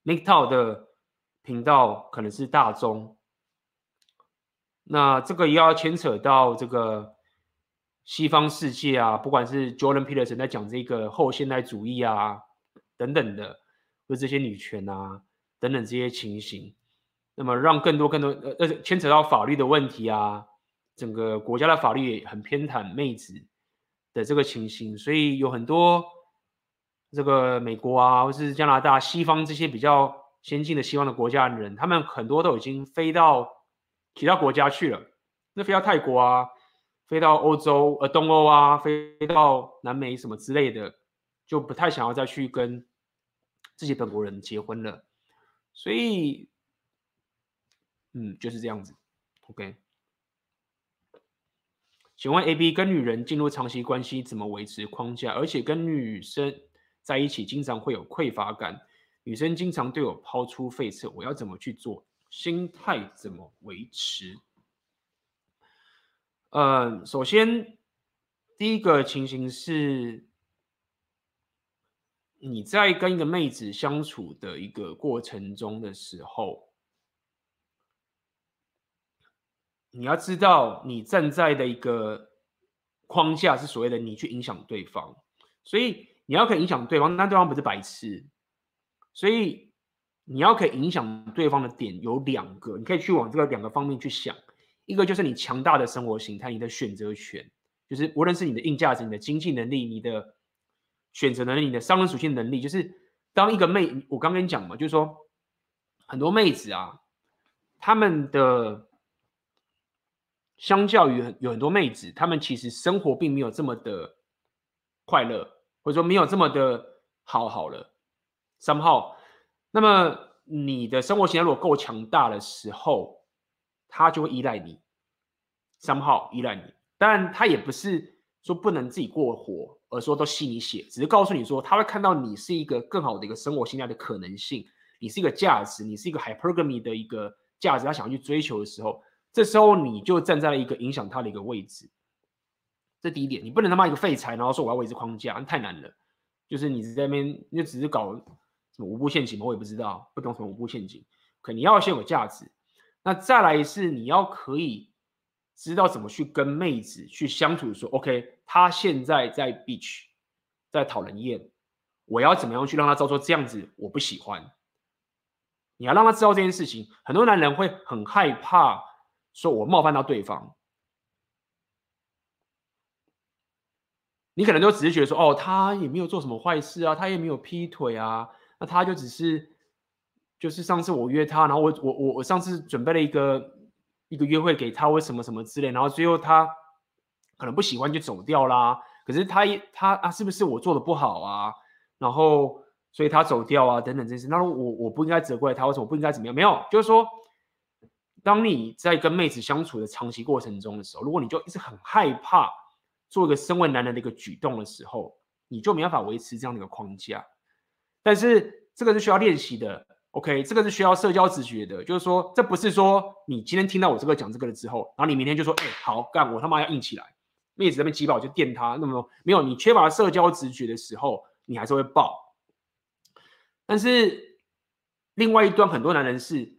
Make Tow 的频道可能是大宗，那这个也要牵扯到这个西方世界啊，不管是 Jordan Peterson 在讲这个后现代主义啊等等的，或者这些女权啊等等这些情形，那么让更多更多呃呃牵扯到法律的问题啊，整个国家的法律也很偏袒妹子的这个情形，所以有很多。这个美国啊，或是加拿大、西方这些比较先进的西方的国家的人，他们很多都已经飞到其他国家去了。那飞到泰国啊，飞到欧洲、呃东欧啊，飞到南美什么之类的，就不太想要再去跟自己本国人结婚了。所以，嗯，就是这样子。OK，请问 AB 跟女人进入长期关系怎么维持框架，而且跟女生？在一起经常会有匮乏感，女生经常对我抛出废车，我要怎么去做？心态怎么维持？嗯，首先第一个情形是，你在跟一个妹子相处的一个过程中的时候，你要知道你站在的一个框架是所谓的你去影响对方，所以。你要可以影响对方，那对方不是白痴，所以你要可以影响对方的点有两个，你可以去往这个两个方面去想。一个就是你强大的生活形态，你的选择权，就是无论是你的硬价值、你的经济能力、你的选择能力、你的商人属性能力，就是当一个妹，我刚跟你讲嘛，就是说很多妹子啊，他们的相较于有很多妹子，他们其实生活并没有这么的快乐。或者说没有这么的好好了，somehow，那么你的生活形态如果够强大的时候，他就会依赖你，somehow 依赖你。当然他也不是说不能自己过活，而说都吸你血，只是告诉你说他会看到你是一个更好的一个生活形态的可能性，你是一个价值，你是一个 hypergamy 的一个价值，他想要去追求的时候，这时候你就站在了一个影响他的一个位置。这第一点，你不能他妈一个废柴，然后说我要维持框架，太难了。就是你在那边，你就只是搞什么五步陷阱吗？我也不知道，不懂什么五步陷阱。可你要先有价值，那再来是你要可以知道怎么去跟妹子去相处，说 OK，他现在在 beach，在讨人厌，我要怎么样去让他知道说这样子我不喜欢。你要让他知道这件事情，很多男人会很害怕，说我冒犯到对方。你可能就只是觉得说，哦，他也没有做什么坏事啊，他也没有劈腿啊，那他就只是，就是上次我约他，然后我我我我上次准备了一个。一个约会给他，或什么什么之类，然后最后他可能不喜欢就走掉啦。可是他一他啊，是不是我做的不好啊？然后所以他走掉啊，等等这些。那我我不应该责怪他，为什么不应该怎么样？没有，就是说，当你在跟妹子相处的长期过程中的时候，如果你就一直很害怕做一个身为男人的一个举动的时候，你就没办法维持这样的一个框架。但是这个是需要练习的。OK，这个是需要社交直觉的，就是说，这不是说你今天听到我这个讲这个了之后，然后你明天就说，哎，好干，我他妈要硬起来，妹子在那边挤爆就电他，那么没有，你缺乏社交直觉的时候，你还是会爆。但是另外一端，很多男人是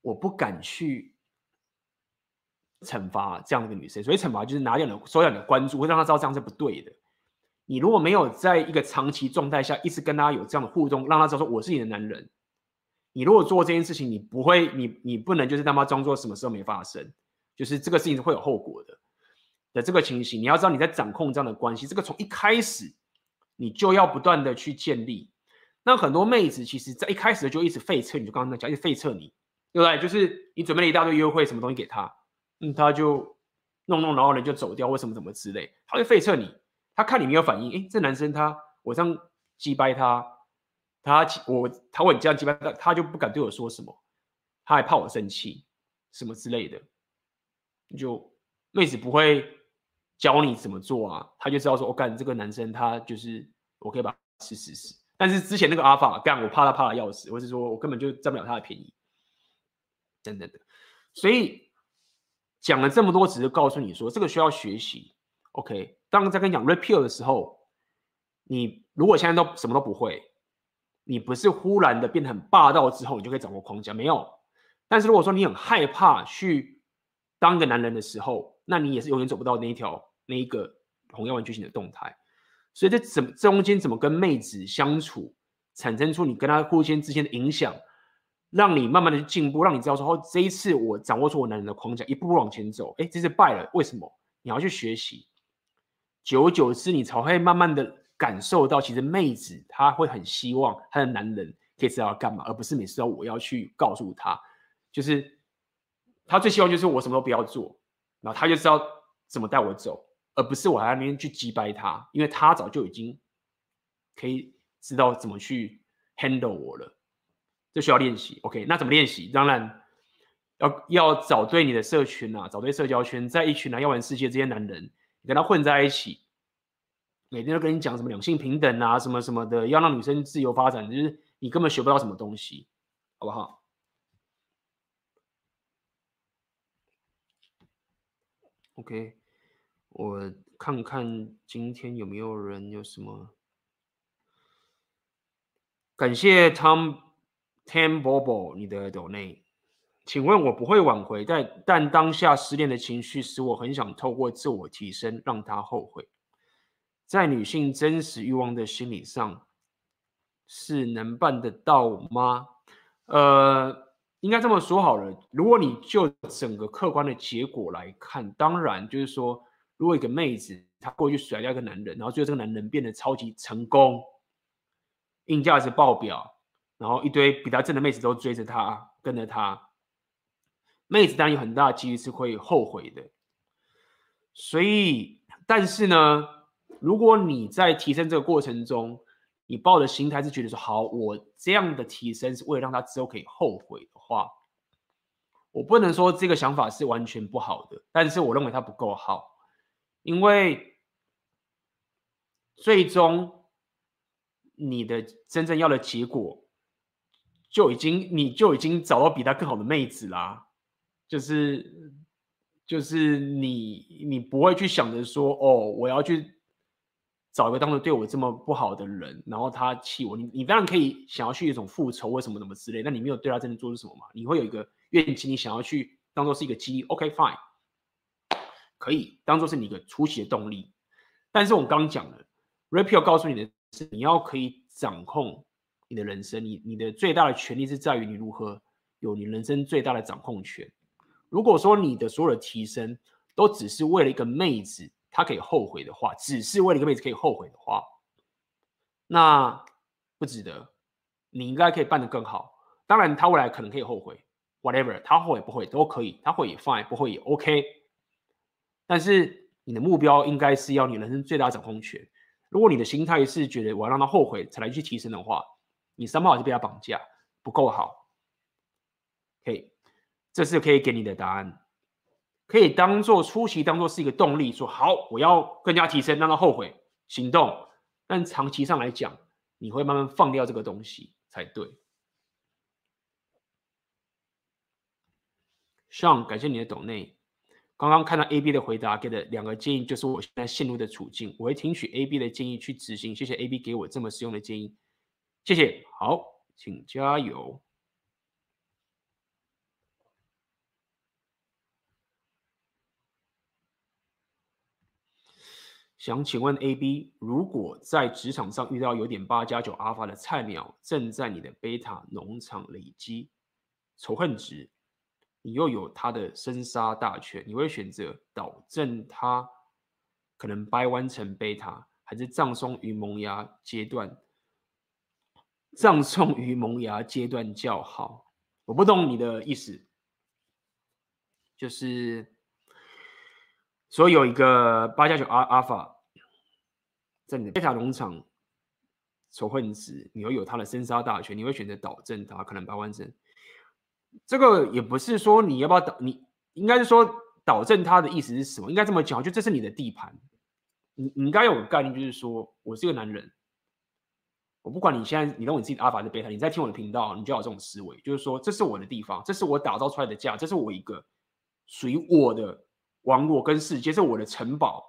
我不敢去惩罚这样的一个女生，所以惩罚就是拿掉你的，收掉你的关注，会让他知道这样是不对的。你如果没有在一个长期状态下一直跟他有这样的互动，让他知道说我是你的男人。你如果做这件事情，你不会，你你不能就是他妈装作什么事都没发生，就是这个事情是会有后果的的这个情形，你要知道你在掌控这样的关系，这个从一开始你就要不断的去建立。那很多妹子其实在一开始就一直废撤，你就刚刚讲一直废撤你，对不对？就是你准备了一大堆约会什么东西给他，嗯，他就弄弄，然后人就走掉，为什么什么之类，他会废撤你。他看你没有反应，诶，这男生他我这样击败他。他我他问你这样击败他他就不敢对我说什么，他还怕我生气，什么之类的，就妹子不会教你怎么做啊，他就知道说，我、哦、干这个男生他就是我可以把他死死死，但是之前那个阿法干我怕他怕的要死，或是说我根本就占不了他的便宜，等等的，所以讲了这么多，只是告诉你说这个需要学习。OK，当在跟你讲 repeal 的时候，你如果现在都什么都不会。你不是忽然的变得很霸道之后，你就可以掌握框架，没有。但是如果说你很害怕去当一个男人的时候，那你也是永远走不到那一条那一个红药丸觉醒的动态。所以这怎么中间怎么跟妹子相处，产生出你跟她互相之间的影响，让你慢慢的进步，让你知道说哦，这一次我掌握出我男人的框架，一步步往前走。哎，这次败了，为什么？你要去学习，久而久之，你才会慢慢的。感受到，其实妹子她会很希望她的男人可以知道要干嘛，而不是每次都我要去告诉他。就是她最希望就是我什么都不要做，然后她就知道怎么带我走，而不是我还在那边去击败他，因为他早就已经可以知道怎么去 handle 我了。这需要练习。OK，那怎么练习？当然要要找对你的社群啊，找对社交圈，在一群男药丸世界这些男人，你跟他混在一起。每天都跟你讲什么两性平等啊，什么什么的，要让女生自由发展，就是你根本学不到什么东西，好不好？OK，我看看今天有没有人有什么。感谢 Tom Tam Bobo 你的 donate，请问我不会挽回，但但当下失恋的情绪使我很想透过自我提升让他后悔。在女性真实欲望的心理上，是能办得到吗？呃，应该这么说好了。如果你就整个客观的结果来看，当然就是说，如果一个妹子她过去甩掉一个男人，然后最后这个男人变得超级成功，硬价值爆表，然后一堆比他正的妹子都追着他，跟着他，妹子当然有很大的几率是会后悔的。所以，但是呢？如果你在提升这个过程中，你抱的心态是觉得说好，我这样的提升是为了让他之后可以后悔的话，我不能说这个想法是完全不好的，但是我认为它不够好，因为最终你的真正要的结果就已经你就已经找到比他更好的妹子啦，就是就是你你不会去想着说哦，我要去。找一个当初对我这么不好的人，然后他气我，你你当然可以想要去一种复仇或什么什么之类，那你没有对他真的做出什么嘛？你会有一个愿景，你想要去当做是一个激励。OK fine，可以当做是你一个初期的动力。但是我们刚刚讲了，rapio 告诉你的是，你要可以掌控你的人生，你你的最大的权利是在于你如何有你人生最大的掌控权。如果说你的所有的提升都只是为了一个妹子，她可以后悔的话，只是为了一个妹子可以后悔的话，那不值得。你应该可以办得更好。当然，她未来可能可以后悔，whatever，她后悔不会都可以，她会也 fine，不会也 OK。但是你的目标应该是要你人生最大掌控权。如果你的心态是觉得我要让他后悔才来去提升的话，你三号是被他绑架，不够好。可以这是可以给你的答案，可以当做初期当做是一个动力，说好我要更加提升，让他后悔行动。但长期上来讲，你会慢慢放掉这个东西才对。上感谢你的抖内。刚刚看到 A B 的回答，给的两个建议就是我现在陷入的处境。我会听取 A B 的建议去执行。谢谢 A B 给我这么实用的建议，谢谢。好，请加油。想请问 A B，如果在职场上遇到有点八加九阿尔法的菜鸟，正在你的贝塔农场累积仇恨值？你又有他的生杀大权，你会选择导正他可能掰弯成贝塔，还是葬送于萌芽阶段？葬送于萌芽阶段较好。我不懂你的意思，就是说有一个八加九阿阿法在你的贝塔农场仇恨值，你又有他的生杀大权，你会选择导正他，可能掰弯成。这个也不是说你要不要导，你应该是说导正他的意思是什么？应该这么讲，就这是你的地盘，你你应该有个概念，就是说我是个男人，我不管你现在你认为你自己阿法是贝塔，你在听我的频道，你就要有这种思维，就是说这是我的地方，这是我打造出来的家，这是我一个属于我的王国跟世界，这是我的城堡。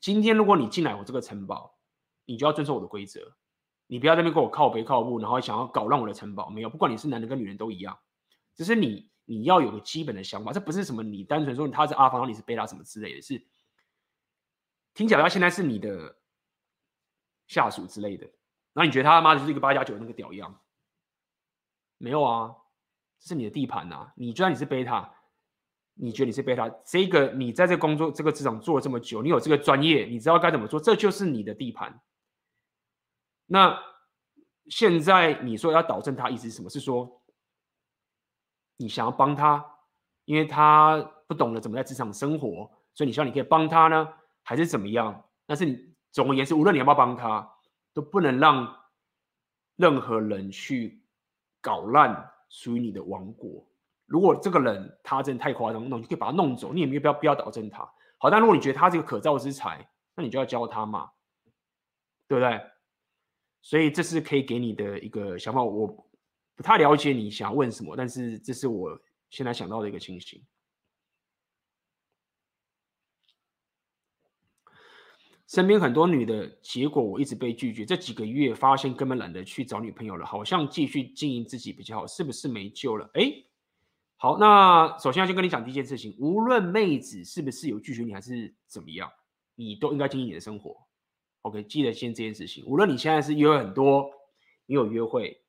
今天如果你进来我这个城堡，你就要遵守我的规则，你不要在那边跟我靠北靠步，然后想要搞乱我的城堡，没有，不管你是男人跟女人都一样。只是你，你要有个基本的想法，这不是什么你单纯说他是阿方，你是贝塔什么之类的，是听起来他现在是你的下属之类的，然后你觉得他妈的就是一个八加九那个屌样，没有啊，这是你的地盘呐、啊，你觉得你是贝塔，你觉得你是贝塔，这个你在这工作这个职场做了这么久，你有这个专业，你知道该怎么做，这就是你的地盘。那现在你说要导正他，意思是什么？是说？你想要帮他，因为他不懂得怎么在职场生活，所以你希望你可以帮他呢，还是怎么样？但是你总而言之，无论你要不要帮他，都不能让任何人去搞烂属于你的王国。如果这个人他真的太夸张，那你可以把他弄走，你也没有必要不要导正他。好，但如果你觉得他是个可造之才，那你就要教他嘛，对不对？所以这是可以给你的一个想法，我。不太了解你想问什么，但是这是我现在想到的一个情形。身边很多女的，结果我一直被拒绝。这几个月发现根本懒得去找女朋友了，好像继续经营自己比较好，是不是没救了？哎，好，那首先要先跟你讲第一件事情，无论妹子是不是有拒绝你，还是怎么样，你都应该经营你的生活。OK，记得先这件事情。无论你现在是约很多，你有约会。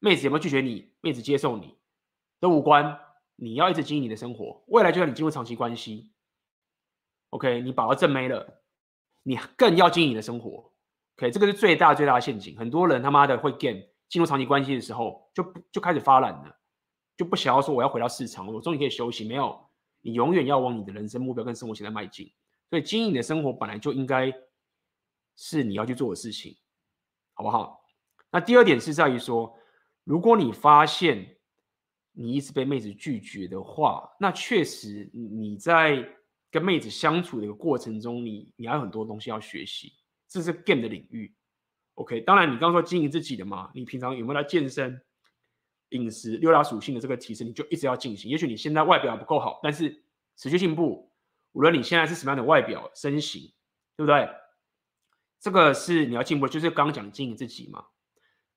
妹子有没有拒绝你？妹子接受你都无关，你要一直经营你的生活。未来就算你进入长期关系，OK，你把到正妹了，你更要经营你的生活。OK，这个是最大最大的陷阱。很多人他妈的会 game 进入长期关系的时候，就就开始发懒了，就不想要说我要回到市场，我终于可以休息。没有，你永远要往你的人生目标跟生活现在迈进。所以经营你的生活本来就应该是你要去做的事情，好不好？那第二点是在于说。如果你发现你一直被妹子拒绝的话，那确实你在跟妹子相处的一个过程中，你你还有很多东西要学习，这是 game 的领域。OK，当然你刚刚说经营自己的嘛，你平常有没有来健身、饮食、六大属性的这个提升，你就一直要进行。也许你现在外表不够好，但是持续进步。无论你现在是什么样的外表、身形，对不对？这个是你要进步，就是刚刚讲经营自己嘛。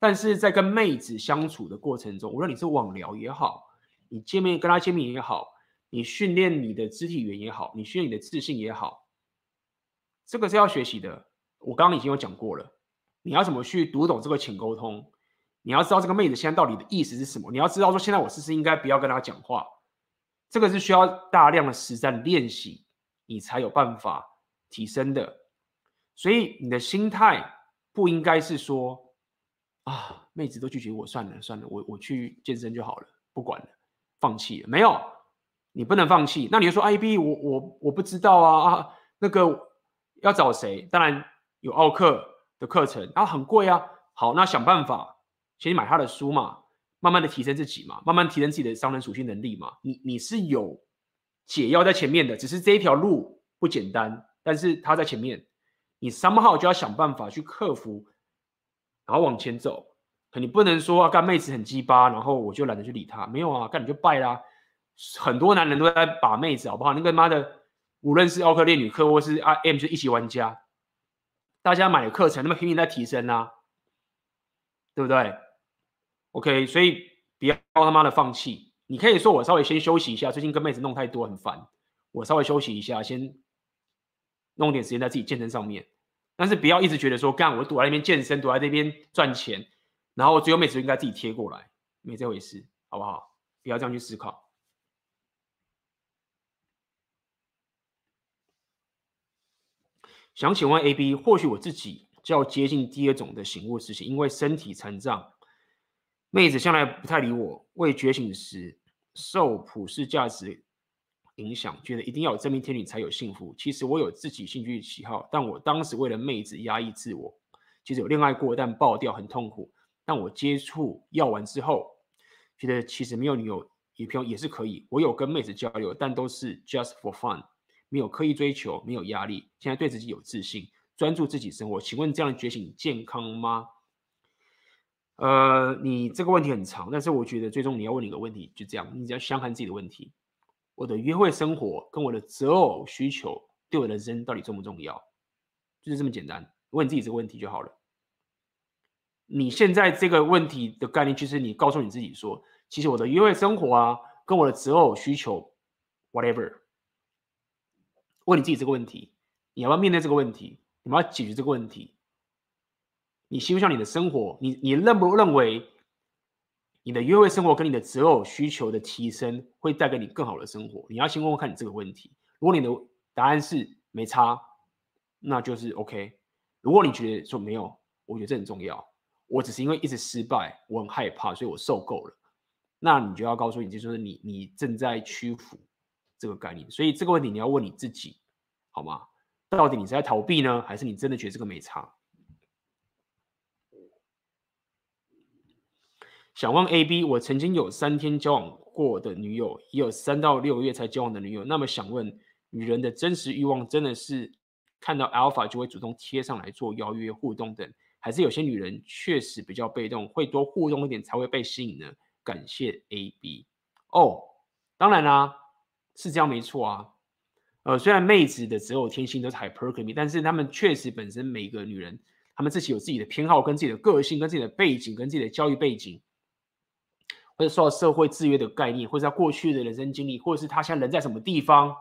但是在跟妹子相处的过程中，无论你是网聊也好，你见面跟她见面也好，你训练你的肢体语言也好，你训练你的自信也好，这个是要学习的。我刚刚已经有讲过了，你要怎么去读懂这个潜沟通？你要知道这个妹子现在到底的意思是什么？你要知道说，现在我是不是应该不要跟她讲话？这个是需要大量的实战练习，你才有办法提升的。所以你的心态不应该是说啊，妹子都拒绝我，算了算了，我我去健身就好了，不管了，放弃了。没有，你不能放弃。那你就说，IB，我我我不知道啊啊，那个要找谁？当然有奥克的课程，啊，很贵啊。好，那想办法。先买他的书嘛，慢慢的提升自己嘛，慢慢提升自己的商人属性能力嘛。你你是有解药在前面的，只是这一条路不简单，但是他在前面，你 somehow 就要想办法去克服，然后往前走。可你不能说啊，干妹子很鸡巴，然后我就懒得去理她。没有啊，干你就败啦。很多男人都在把妹子，好不好？那个妈的，无论是奥克练女课或是 I M 就一级玩家，大家买的课程，那么拼命在提升啊，对不对？OK，所以不要他妈的放弃。你可以说我稍微先休息一下，最近跟妹子弄太多很烦，我稍微休息一下，先弄点时间在自己健身上面。但是不要一直觉得说干我躲在那边健身，躲在那边赚钱，然后只有妹子应该自己贴过来，没这回事，好不好？不要这样去思考。想请问 AB，或许我自己较接近第二种的醒悟事情，因为身体残障。妹子向来不太理我，未觉醒时受普世价值影响，觉得一定要有真命天女才有幸福。其实我有自己兴趣喜好，但我当时为了妹子压抑自我。其实有恋爱过，但爆掉很痛苦。但我接触药丸之后，觉得其实没有女友女朋友也是可以。我有跟妹子交流，但都是 just for fun，没有刻意追求，没有压力。现在对自己有自信，专注自己生活。请问这样的觉醒健康吗？呃，你这个问题很长，但是我觉得最终你要问你一个问题，就这样，你只要相看自己的问题。我的约会生活跟我的择偶需求对我的人生到底重不重要？就是这么简单，问你自己这个问题就好了。你现在这个问题的概念，就是你告诉你自己说，其实我的约会生活啊，跟我的择偶需求，whatever。问你自己这个问题，你要不要面对这个问题？你要不要解决这个问题？你希不希望你的生活，你你认不认为你的约会生活跟你的择偶需求的提升会带给你更好的生活？你要先问问看你这个问题。如果你的答案是没差，那就是 OK。如果你觉得说没有，我觉得这很重要。我只是因为一直失败，我很害怕，所以我受够了。那你就要告诉你，就是你你正在屈服这个概念。所以这个问题你要问你自己，好吗？到底你是在逃避呢，还是你真的觉得这个没差？想问 AB，我曾经有三天交往过的女友，也有三到六个月才交往的女友。那么想问，女人的真实欲望真的是看到 Alpha 就会主动贴上来做邀约互动等，还是有些女人确实比较被动，会多互动一点才会被吸引呢？感谢 AB。哦，当然啦、是这样没错啊。呃，虽然妹子的择偶天性都是 hypergamy，但是她们确实本身每个女人，她们自己有自己的偏好，跟自己的个性，跟自己的背景，跟自己的教育背景。或者受到社会制约的概念，或者他过去的人生经历，或者是他现在人在什么地方，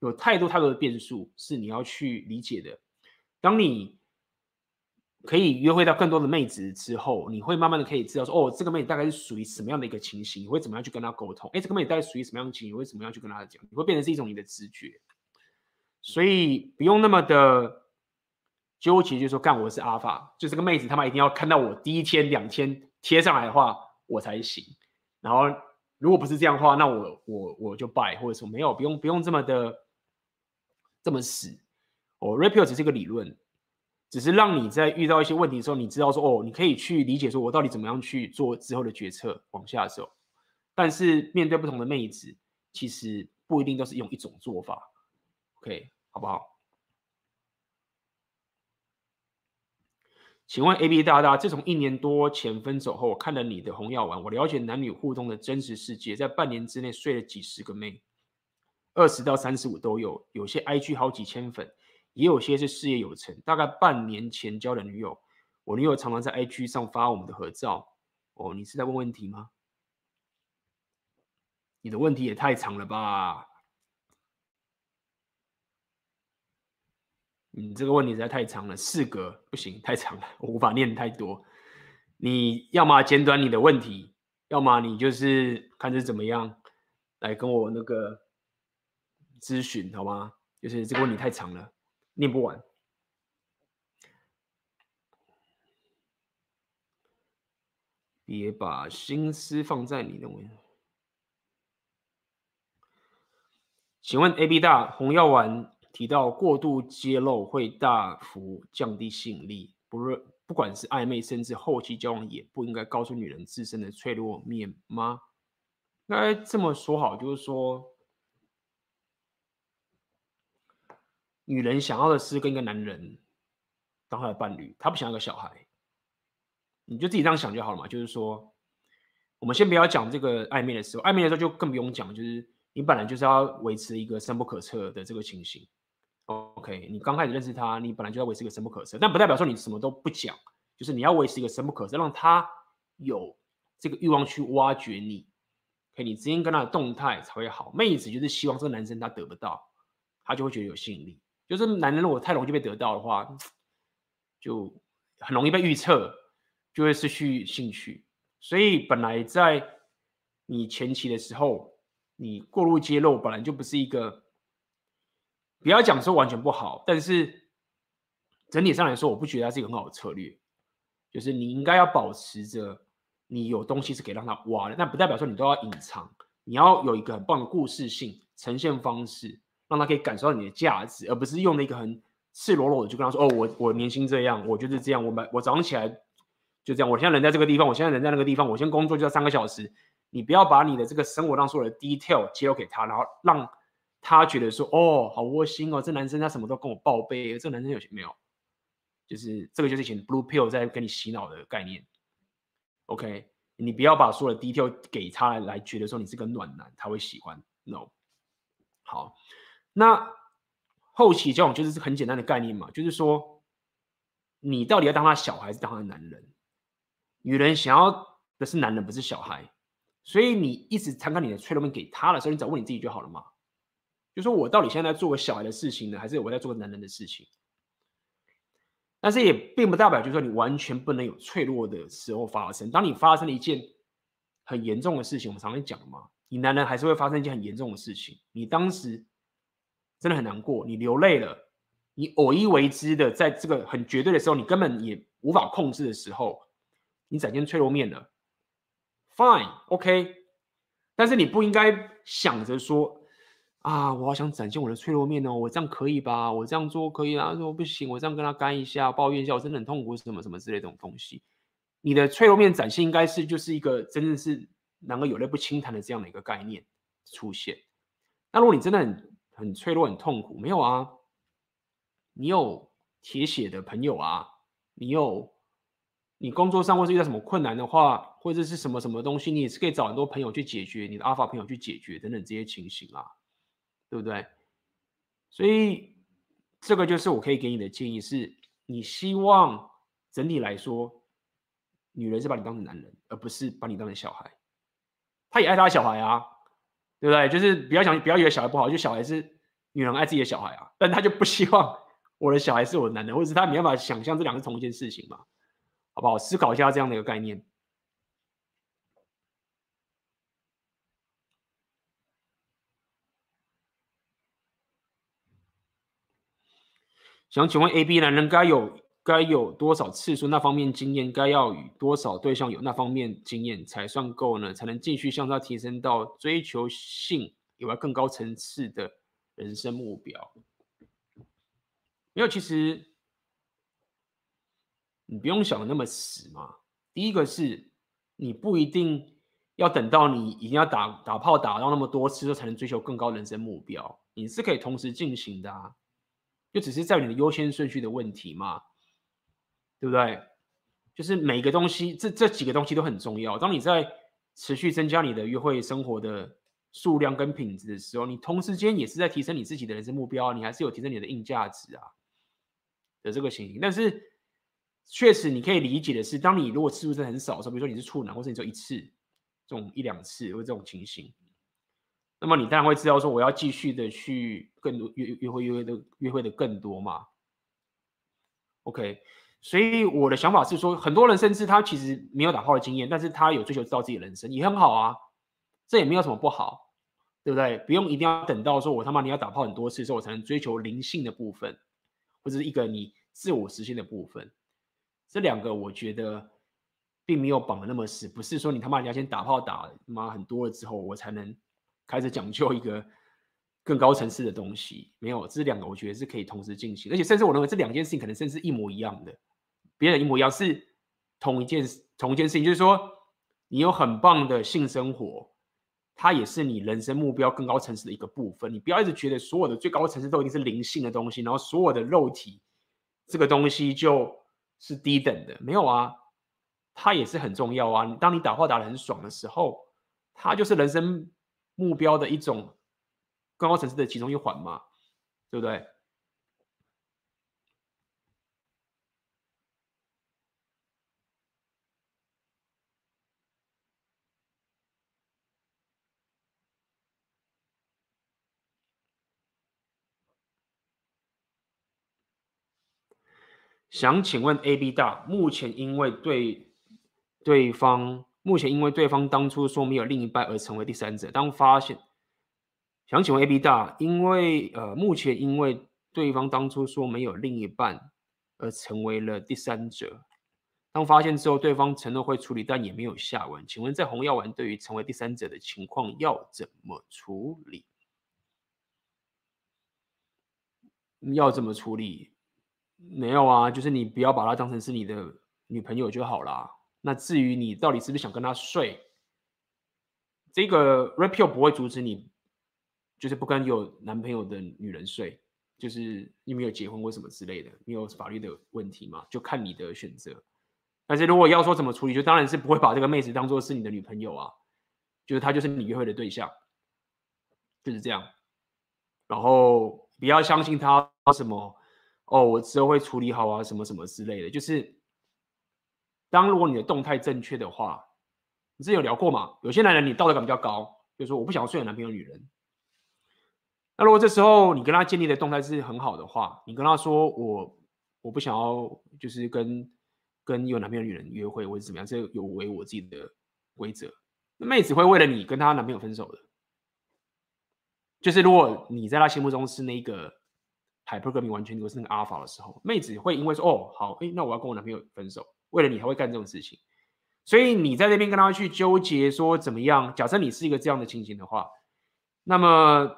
有太多太多的变数是你要去理解的。当你可以约会到更多的妹子之后，你会慢慢的可以知道说，哦，这个妹子大概是属于什么样的一个情形，你会怎么样去跟她沟通？哎，这个妹子大概属于什么样的情形，你会怎么样去跟她讲？你会变成是一种你的直觉，所以不用那么的纠结，就是说干我是阿法，就这个妹子他妈一定要看到我第一天两天贴上来的话。我才行，然后如果不是这样的话，那我我我就拜，或者说没有，不用不用这么的这么死。哦，Rapio 只是一个理论，只是让你在遇到一些问题的时候，你知道说哦，你可以去理解说我到底怎么样去做之后的决策，往下走。但是面对不同的妹子，其实不一定都是用一种做法。OK，好不好？请问 AB 大大，自从一年多前分手后，我看了你的红药丸，我了解男女互动的真实世界，在半年之内睡了几十个妹，二十到三十五都有，有些 IG 好几千粉，也有些是事业有成。大概半年前交的女友，我女友常常在 IG 上发我们的合照。哦，你是在问问题吗？你的问题也太长了吧？你这个问题实在太长了，四格不行，太长了，我无法念太多。你要么简短你的问题，要么你就是看是怎么样来跟我那个咨询，好吗？就是这个问题太长了，念不完。别把心思放在你的问题。请问 AB 大红药丸提到过度揭露会大幅降低吸引力，不论不管是暧昧甚至后期交往，也不应该告诉女人自身的脆弱面吗？应该这么说好，就是说，女人想要的是跟一个男人当她的伴侣，她不想要个小孩。你就自己这样想就好了嘛。就是说，我们先不要讲这个暧昧的时候，暧昧的时候就更不用讲。就是你本来就是要维持一个深不可测的这个情形。OK，你刚开始认识他，你本来就要维持一个深不可测，但不代表说你什么都不讲。就是你要维持一个深不可测，让他有这个欲望去挖掘你。OK，你之间跟他的动态才会好。妹子就是希望这个男生他得不到，他就会觉得有吸引力。就是男人如果太容易被得到的话，就很容易被预测。就会失去兴趣，所以本来在你前期的时候，你过度揭露本来就不是一个，不要讲说完全不好，但是整体上来说，我不觉得它是一个很好的策略。就是你应该要保持着你有东西是可以让他挖的，但不代表说你都要隐藏，你要有一个很棒的故事性呈现方式，让他可以感受到你的价值，而不是用那个很赤裸裸的就跟他说：“哦，我我年轻这样，我就是这样，我买我早上起来。”就这样，我现在人在这个地方，我现在人在那个地方，我先工作就要三个小时。你不要把你的这个生活当中的 detail 揭露给他，然后让他觉得说，哦，好窝心哦，这男生他什么都跟我报备，这男生有没有？就是这个就是以前 blue pill 在跟你洗脑的概念。OK，你不要把所有的 detail 给他来觉得说你是个暖男，他会喜欢。No，好，那后期交往就是很简单的概念嘛，就是说你到底要当他小孩还是当他男人？女人想要的是男人，不是小孩，所以你一直参考你的脆弱面给他的时候，你只要问你自己就好了嘛。就说我到底现在在做个小孩的事情呢，还是我在做个男人的事情？但是也并不代表，就是说你完全不能有脆弱的时候发生。当你发生了一件很严重的事情，我们常常讲嘛，你男人还是会发生一件很严重的事情。你当时真的很难过，你流泪了，你偶一为之的，在这个很绝对的时候，你根本也无法控制的时候。你展现脆弱面了，Fine，OK，但是你不应该想着说啊，我好想展现我的脆弱面哦，我这样可以吧？我这样做可以啊？说不行，我这样跟他干一下，抱怨一下，我真的很痛苦，什么什么之类的这种东西。你的脆弱面展现应该是就是一个真正是能够有泪不轻弹的这样的一个概念出现。那如果你真的很很脆弱、很痛苦，没有啊？你有铁血的朋友啊，你有。你工作上或是遇到什么困难的话，或者是什么什么东西，你也是可以找很多朋友去解决，你的阿法朋友去解决等等这些情形啊，对不对？所以这个就是我可以给你的建议是，你希望整体来说，女人是把你当成男人，而不是把你当成小孩。她也爱她的小孩啊，对不对？就是不要想，不要以为小孩不好，就小孩是女人爱自己的小孩啊，但她就不希望我的小孩是我的男人，或者是她没办法想象这两个是同一件事情嘛。好不好？思考一下这样的一个概念。想请问 AB 男人该有该有多少次数那方面经验？该要与多少对象有那方面经验才算够呢？才能继续向他提升到追求性以外更高层次的人生目标？没有，其实。你不用想的那么死嘛。第一个是，你不一定要等到你一定要打打炮打到那么多次才能追求更高人生目标，你是可以同时进行的啊，就只是在你的优先顺序的问题嘛，对不对？就是每个东西，这这几个东西都很重要。当你在持续增加你的约会生活的数量跟品质的时候，你同时间也是在提升你自己的人生目标，你还是有提升你的硬价值啊的这个情形，但是。确实，你可以理解的是，当你如果次数是很少的时候，比如说你是处男，或者你只有一次，这种一两次或这种情形，那么你当然会知道说我要继续的去更多约约会约会的约会的更多嘛。OK，所以我的想法是说，很多人甚至他其实没有打炮的经验，但是他有追求知道自己的人生也很好啊，这也没有什么不好。对不对？不用一定要等到说我他妈你要打炮很多次之后，我才能追求灵性的部分，或者是一个你自我实现的部分。这两个我觉得并没有绑的那么死，不是说你他妈你要先打炮打妈很多了之后，我才能开始讲究一个更高层次的东西。没有，这两个我觉得是可以同时进行，而且甚至我认为这两件事情可能甚至一模一样的，别人一模一样是同一件同一件事情，就是说你有很棒的性生活。它也是你人生目标更高层次的一个部分。你不要一直觉得所有的最高层次都一定是灵性的东西，然后所有的肉体这个东西就是低等的。没有啊，它也是很重要啊。当你打炮打得很爽的时候，它就是人生目标的一种更高层次的其中一环嘛，对不对？想请问 A B 大，目前因为对对方，目前因为对方当初说没有另一半而成为第三者，当发现，想请问 A B 大，因为呃，目前因为对方当初说没有另一半而成为了第三者，当发现之后，对方承诺会处理，但也没有下文，请问在红药丸对于成为第三者的情况要怎么处理？要怎么处理？没有啊，就是你不要把她当成是你的女朋友就好啦。那至于你到底是不是想跟她睡，这个 Red Pill 不会阻止你，就是不跟有男朋友的女人睡，就是你没有结婚或什么之类的，没有法律的问题嘛，就看你的选择。但是如果要说怎么处理，就当然是不会把这个妹子当做是你的女朋友啊，就是她就是你约会的对象，就是这样。然后不要相信她什么。哦，我之后会处理好啊，什么什么之类的。就是，当如果你的动态正确的话，你之前有聊过嘛？有些男人你道德感比较高，就是说我不想要睡有男朋友女人。那如果这时候你跟他建立的动态是很好的话，你跟他说我我不想要就是跟跟有男朋友女人约会或者怎么样，这有违我自己的规则。那妹子会为了你跟她男朋友分手的。就是如果你在她心目中是那个。海珀格米完全都是那个阿尔法的时候，妹子会因为说哦好，哎，那我要跟我男朋友分手，为了你还会干这种事情，所以你在那边跟他去纠结说怎么样？假设你是一个这样的情形的话，那么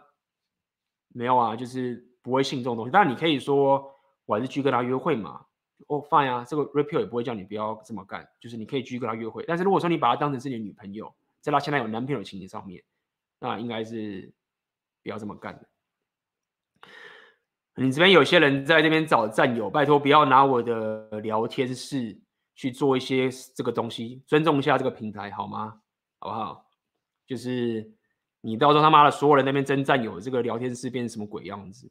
没有啊，就是不会信这种东西。但你可以说我还是去跟他约会嘛，哦 fine 啊，这个 Red Pill 也不会叫你不要这么干，就是你可以继续跟他约会。但是如果说你把他当成是你的女朋友，在他现在有男朋友的情形上面，那应该是不要这么干的。你这边有些人在这边找战友，拜托不要拿我的聊天室去做一些这个东西，尊重一下这个平台好吗？好不好？就是你到时候他妈的所有人那边争战有，这个聊天室变成什么鬼样子，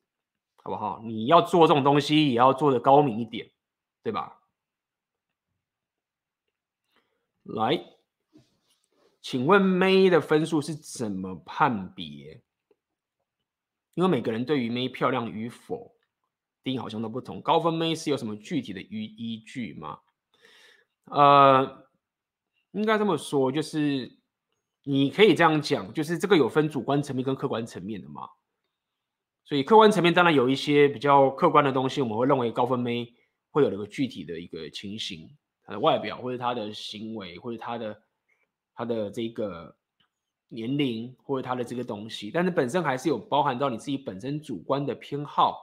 好不好？你要做这种东西也要做的高明一点，对吧？来，请问 May 的分数是怎么判别？因为每个人对于 May 漂亮与否定义好像都不同，高分 May 是有什么具体的依依据吗？呃，应该这么说，就是你可以这样讲，就是这个有分主观层面跟客观层面的嘛。所以客观层面当然有一些比较客观的东西，我们会认为高分妹会有一个具体的一个情形，她的外表或者她的行为或者她的她的这个。年龄或者他的这个东西，但是本身还是有包含到你自己本身主观的偏好，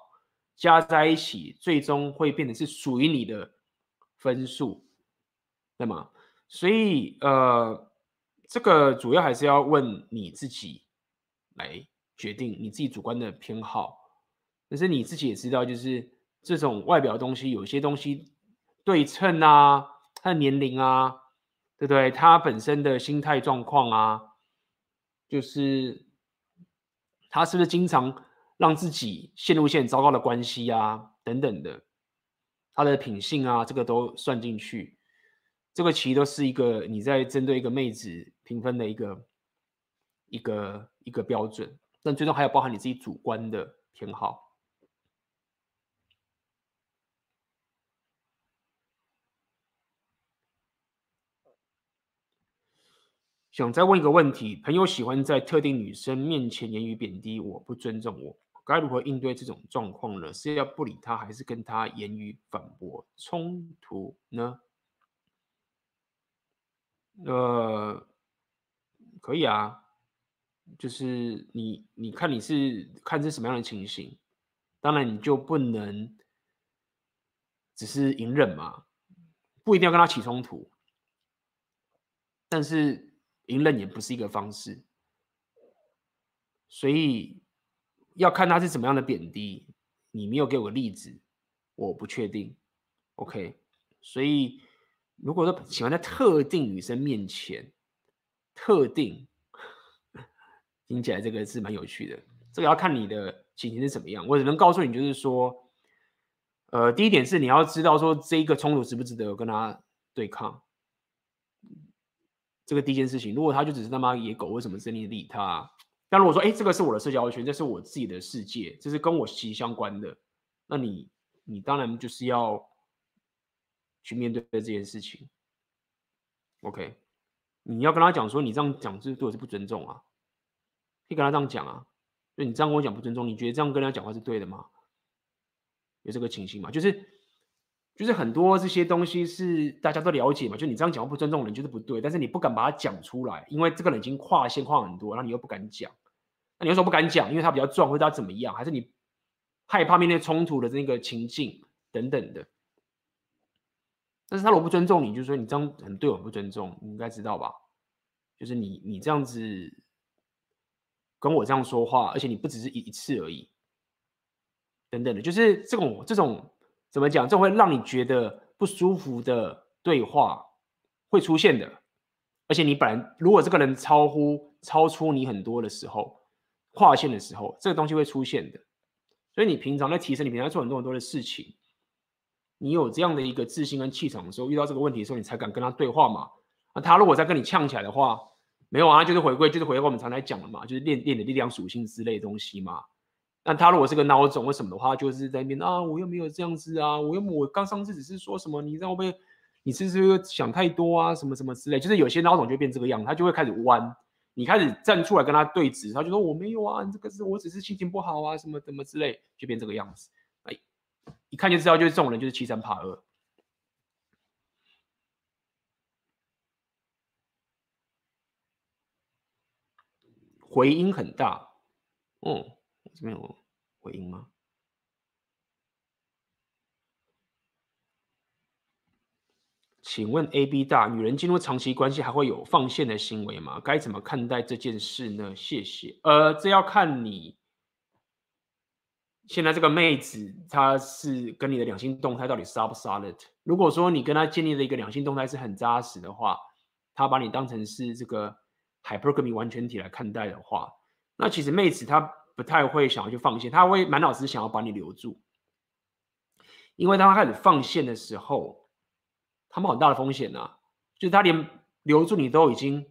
加在一起，最终会变成是属于你的分数，对吗？所以呃，这个主要还是要问你自己来决定你自己主观的偏好。但是你自己也知道，就是这种外表东西，有些东西对称啊，他的年龄啊，对不对？他本身的心态状况啊。就是他是不是经常让自己陷入一些很糟糕的关系啊，等等的，他的品性啊，这个都算进去。这个其实都是一个你在针对一个妹子评分的一个一个一个标准，但最终还要包含你自己主观的偏好。想再问一个问题：朋友喜欢在特定女生面前言语贬低我，不尊重我，该如何应对这种状况呢？是要不理他，还是跟他言语反驳冲突呢？呃，可以啊，就是你你看你是看是什么样的情形，当然你就不能只是隐忍嘛，不一定要跟他起冲突，但是。隐忍也不是一个方式，所以要看他是怎么样的贬低。你没有给我个例子，我不确定。OK，所以如果说喜欢在特定女生面前，特定听起来这个是蛮有趣的。这个要看你的情形是怎么样。我只能告诉你，就是说，呃，第一点是你要知道说这一个冲突值不值得跟他对抗。这个第一件事情，如果他就只是他妈野狗，为什么真的理他？但如果说，哎，这个是我的社交圈，这是我自己的世界，这是跟我息息相关的，那你，你当然就是要去面对这件事情。OK，你要跟他讲说，你这样讲是对我是不尊重啊，可以跟他这样讲啊，就你这样跟我讲不尊重，你觉得这样跟他讲话是对的吗？有这个情形吗？就是。就是很多这些东西是大家都了解嘛，就你这样讲话不尊重人就是不对，但是你不敢把它讲出来，因为这个人已经跨线跨很多，然后你又不敢讲，那你又说不敢讲，因为他比较壮或者他怎么样，还是你害怕面对冲突的那个情境等等的。但是他如果不尊重你，就是说你这样很对我不尊重，你应该知道吧？就是你你这样子跟我这样说话，而且你不只是一一次而已，等等的，就是这种这种。怎么讲？这会让你觉得不舒服的对话会出现的，而且你本来如果这个人超乎、超出你很多的时候，跨线的时候，这个东西会出现的。所以你平常在提升，你平常做很多很多的事情，你有这样的一个自信跟气场的时候，遇到这个问题的时候，你才敢跟他对话嘛。那他如果再跟你呛起来的话，没有啊，就是回归，就是回归我们常来讲的嘛，就是练练的力量属性之类的东西嘛。那他如果是个孬种或什么的话，就是在那边啊，我又没有这样子啊，我又我刚上次只是说什么，你知道不？你是不是想太多啊？什么什么之类，就是有些孬种就变这个样，他就会开始弯，你开始站出来跟他对峙，他就说我没有啊，这个是我只是心情不好啊，什么什么之类，就变这个样子。一看就知道，就是这种人就是欺三怕二，回音很大，哦。这边有回音吗？请问 A B 大，女人进入长期关系还会有放线的行为吗？该怎么看待这件事呢？谢谢。呃，这要看你现在这个妹子，她是跟你的两性动态到底杀不杀的。如果说你跟她建立的一个两性动态是很扎实的话，她把你当成是这个 hypergamy 完全体来看待的话，那其实妹子她。不太会想要去放线，她会满脑子想要把你留住，因为当她开始放线的时候，他们很大的风险啊，就是他连留住你都已经，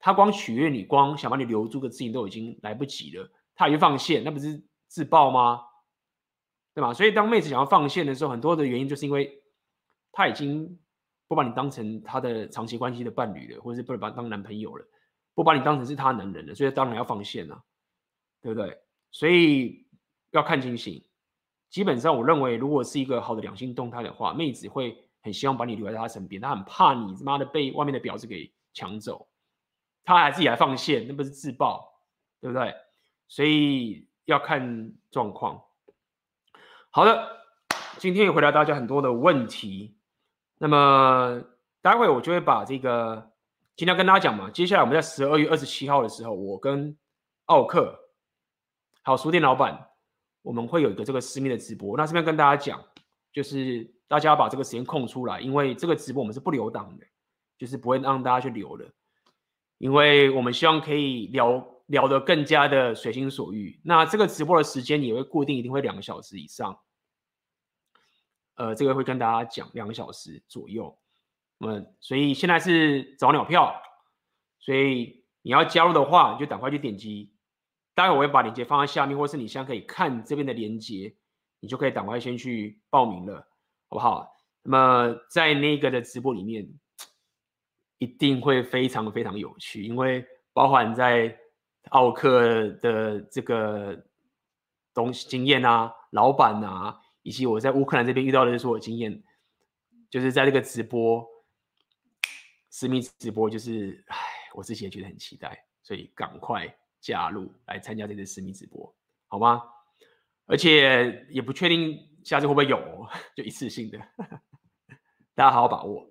他光取悦你，光想把你留住的事情都已经来不及了，他也去放线，那不是自爆吗？对吧？所以当妹子想要放线的时候，很多的原因就是因为他已经不把你当成他的长期关系的伴侣了，或者是不把当男朋友了，不把你当成是他男人了，所以当然要放线啊。对不对？所以要看情形。基本上，我认为，如果是一个好的两性动态的话，妹子会很希望把你留在她身边，她很怕你他妈的被外面的婊子给抢走，她还自己来放线，那不是自爆，对不对？所以要看状况。好的，今天也回答大家很多的问题。那么待会我就会把这个今天跟大家讲嘛。接下来我们在十二月二十七号的时候，我跟奥克。还有，书店老板，我们会有一个这个私密的直播。那这边跟大家讲，就是大家要把这个时间空出来，因为这个直播我们是不留档的，就是不会让大家去留的，因为我们希望可以聊聊得更加的随心所欲。那这个直播的时间也会固定，一定会两个小时以上。呃，这个会跟大家讲两个小时左右。嗯，所以现在是早鸟票，所以你要加入的话，你就赶快去点击。待会我会把链接放在下面，或是你现在可以看这边的链接，你就可以赶快先去报名了，好不好？那么在那个的直播里面，一定会非常非常有趣，因为包含在奥克的这个东西经验啊，老板啊，以及我在乌克兰这边遇到的所有经验，就是在这个直播私密直播，就是唉，我自己也觉得很期待，所以赶快加入来参加这次私密直播，好吗？而且也不确定下次会不会有，就一次性的。大家好好把握。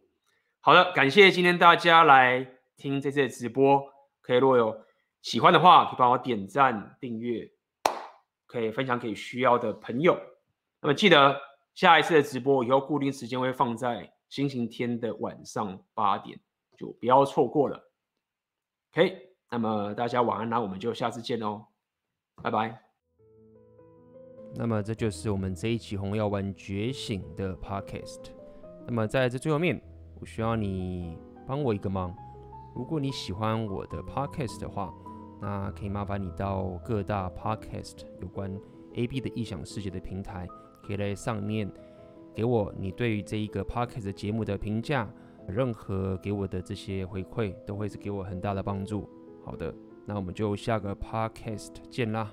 好的，感谢今天大家来听这次的直播。可以，如果有喜欢的话，可以帮我点赞、订阅，可以分享给需要的朋友。那么记得下一次的直播以后固定时间会放在星期天的晚上八点，就不要错过了。OK，那么大家晚安，那我们就下次见哦，拜拜。那么这就是我们这一期《红药丸觉醒》的 Podcast。那么在这最后面，我需要你帮我一个忙。如果你喜欢我的 podcast 的话，那可以麻烦你到各大 podcast 有关 AB 的异想世界的平台，可以在上面给我你对于这一个 podcast 节目的评价。任何给我的这些回馈，都会是给我很大的帮助。好的，那我们就下个 podcast 见啦。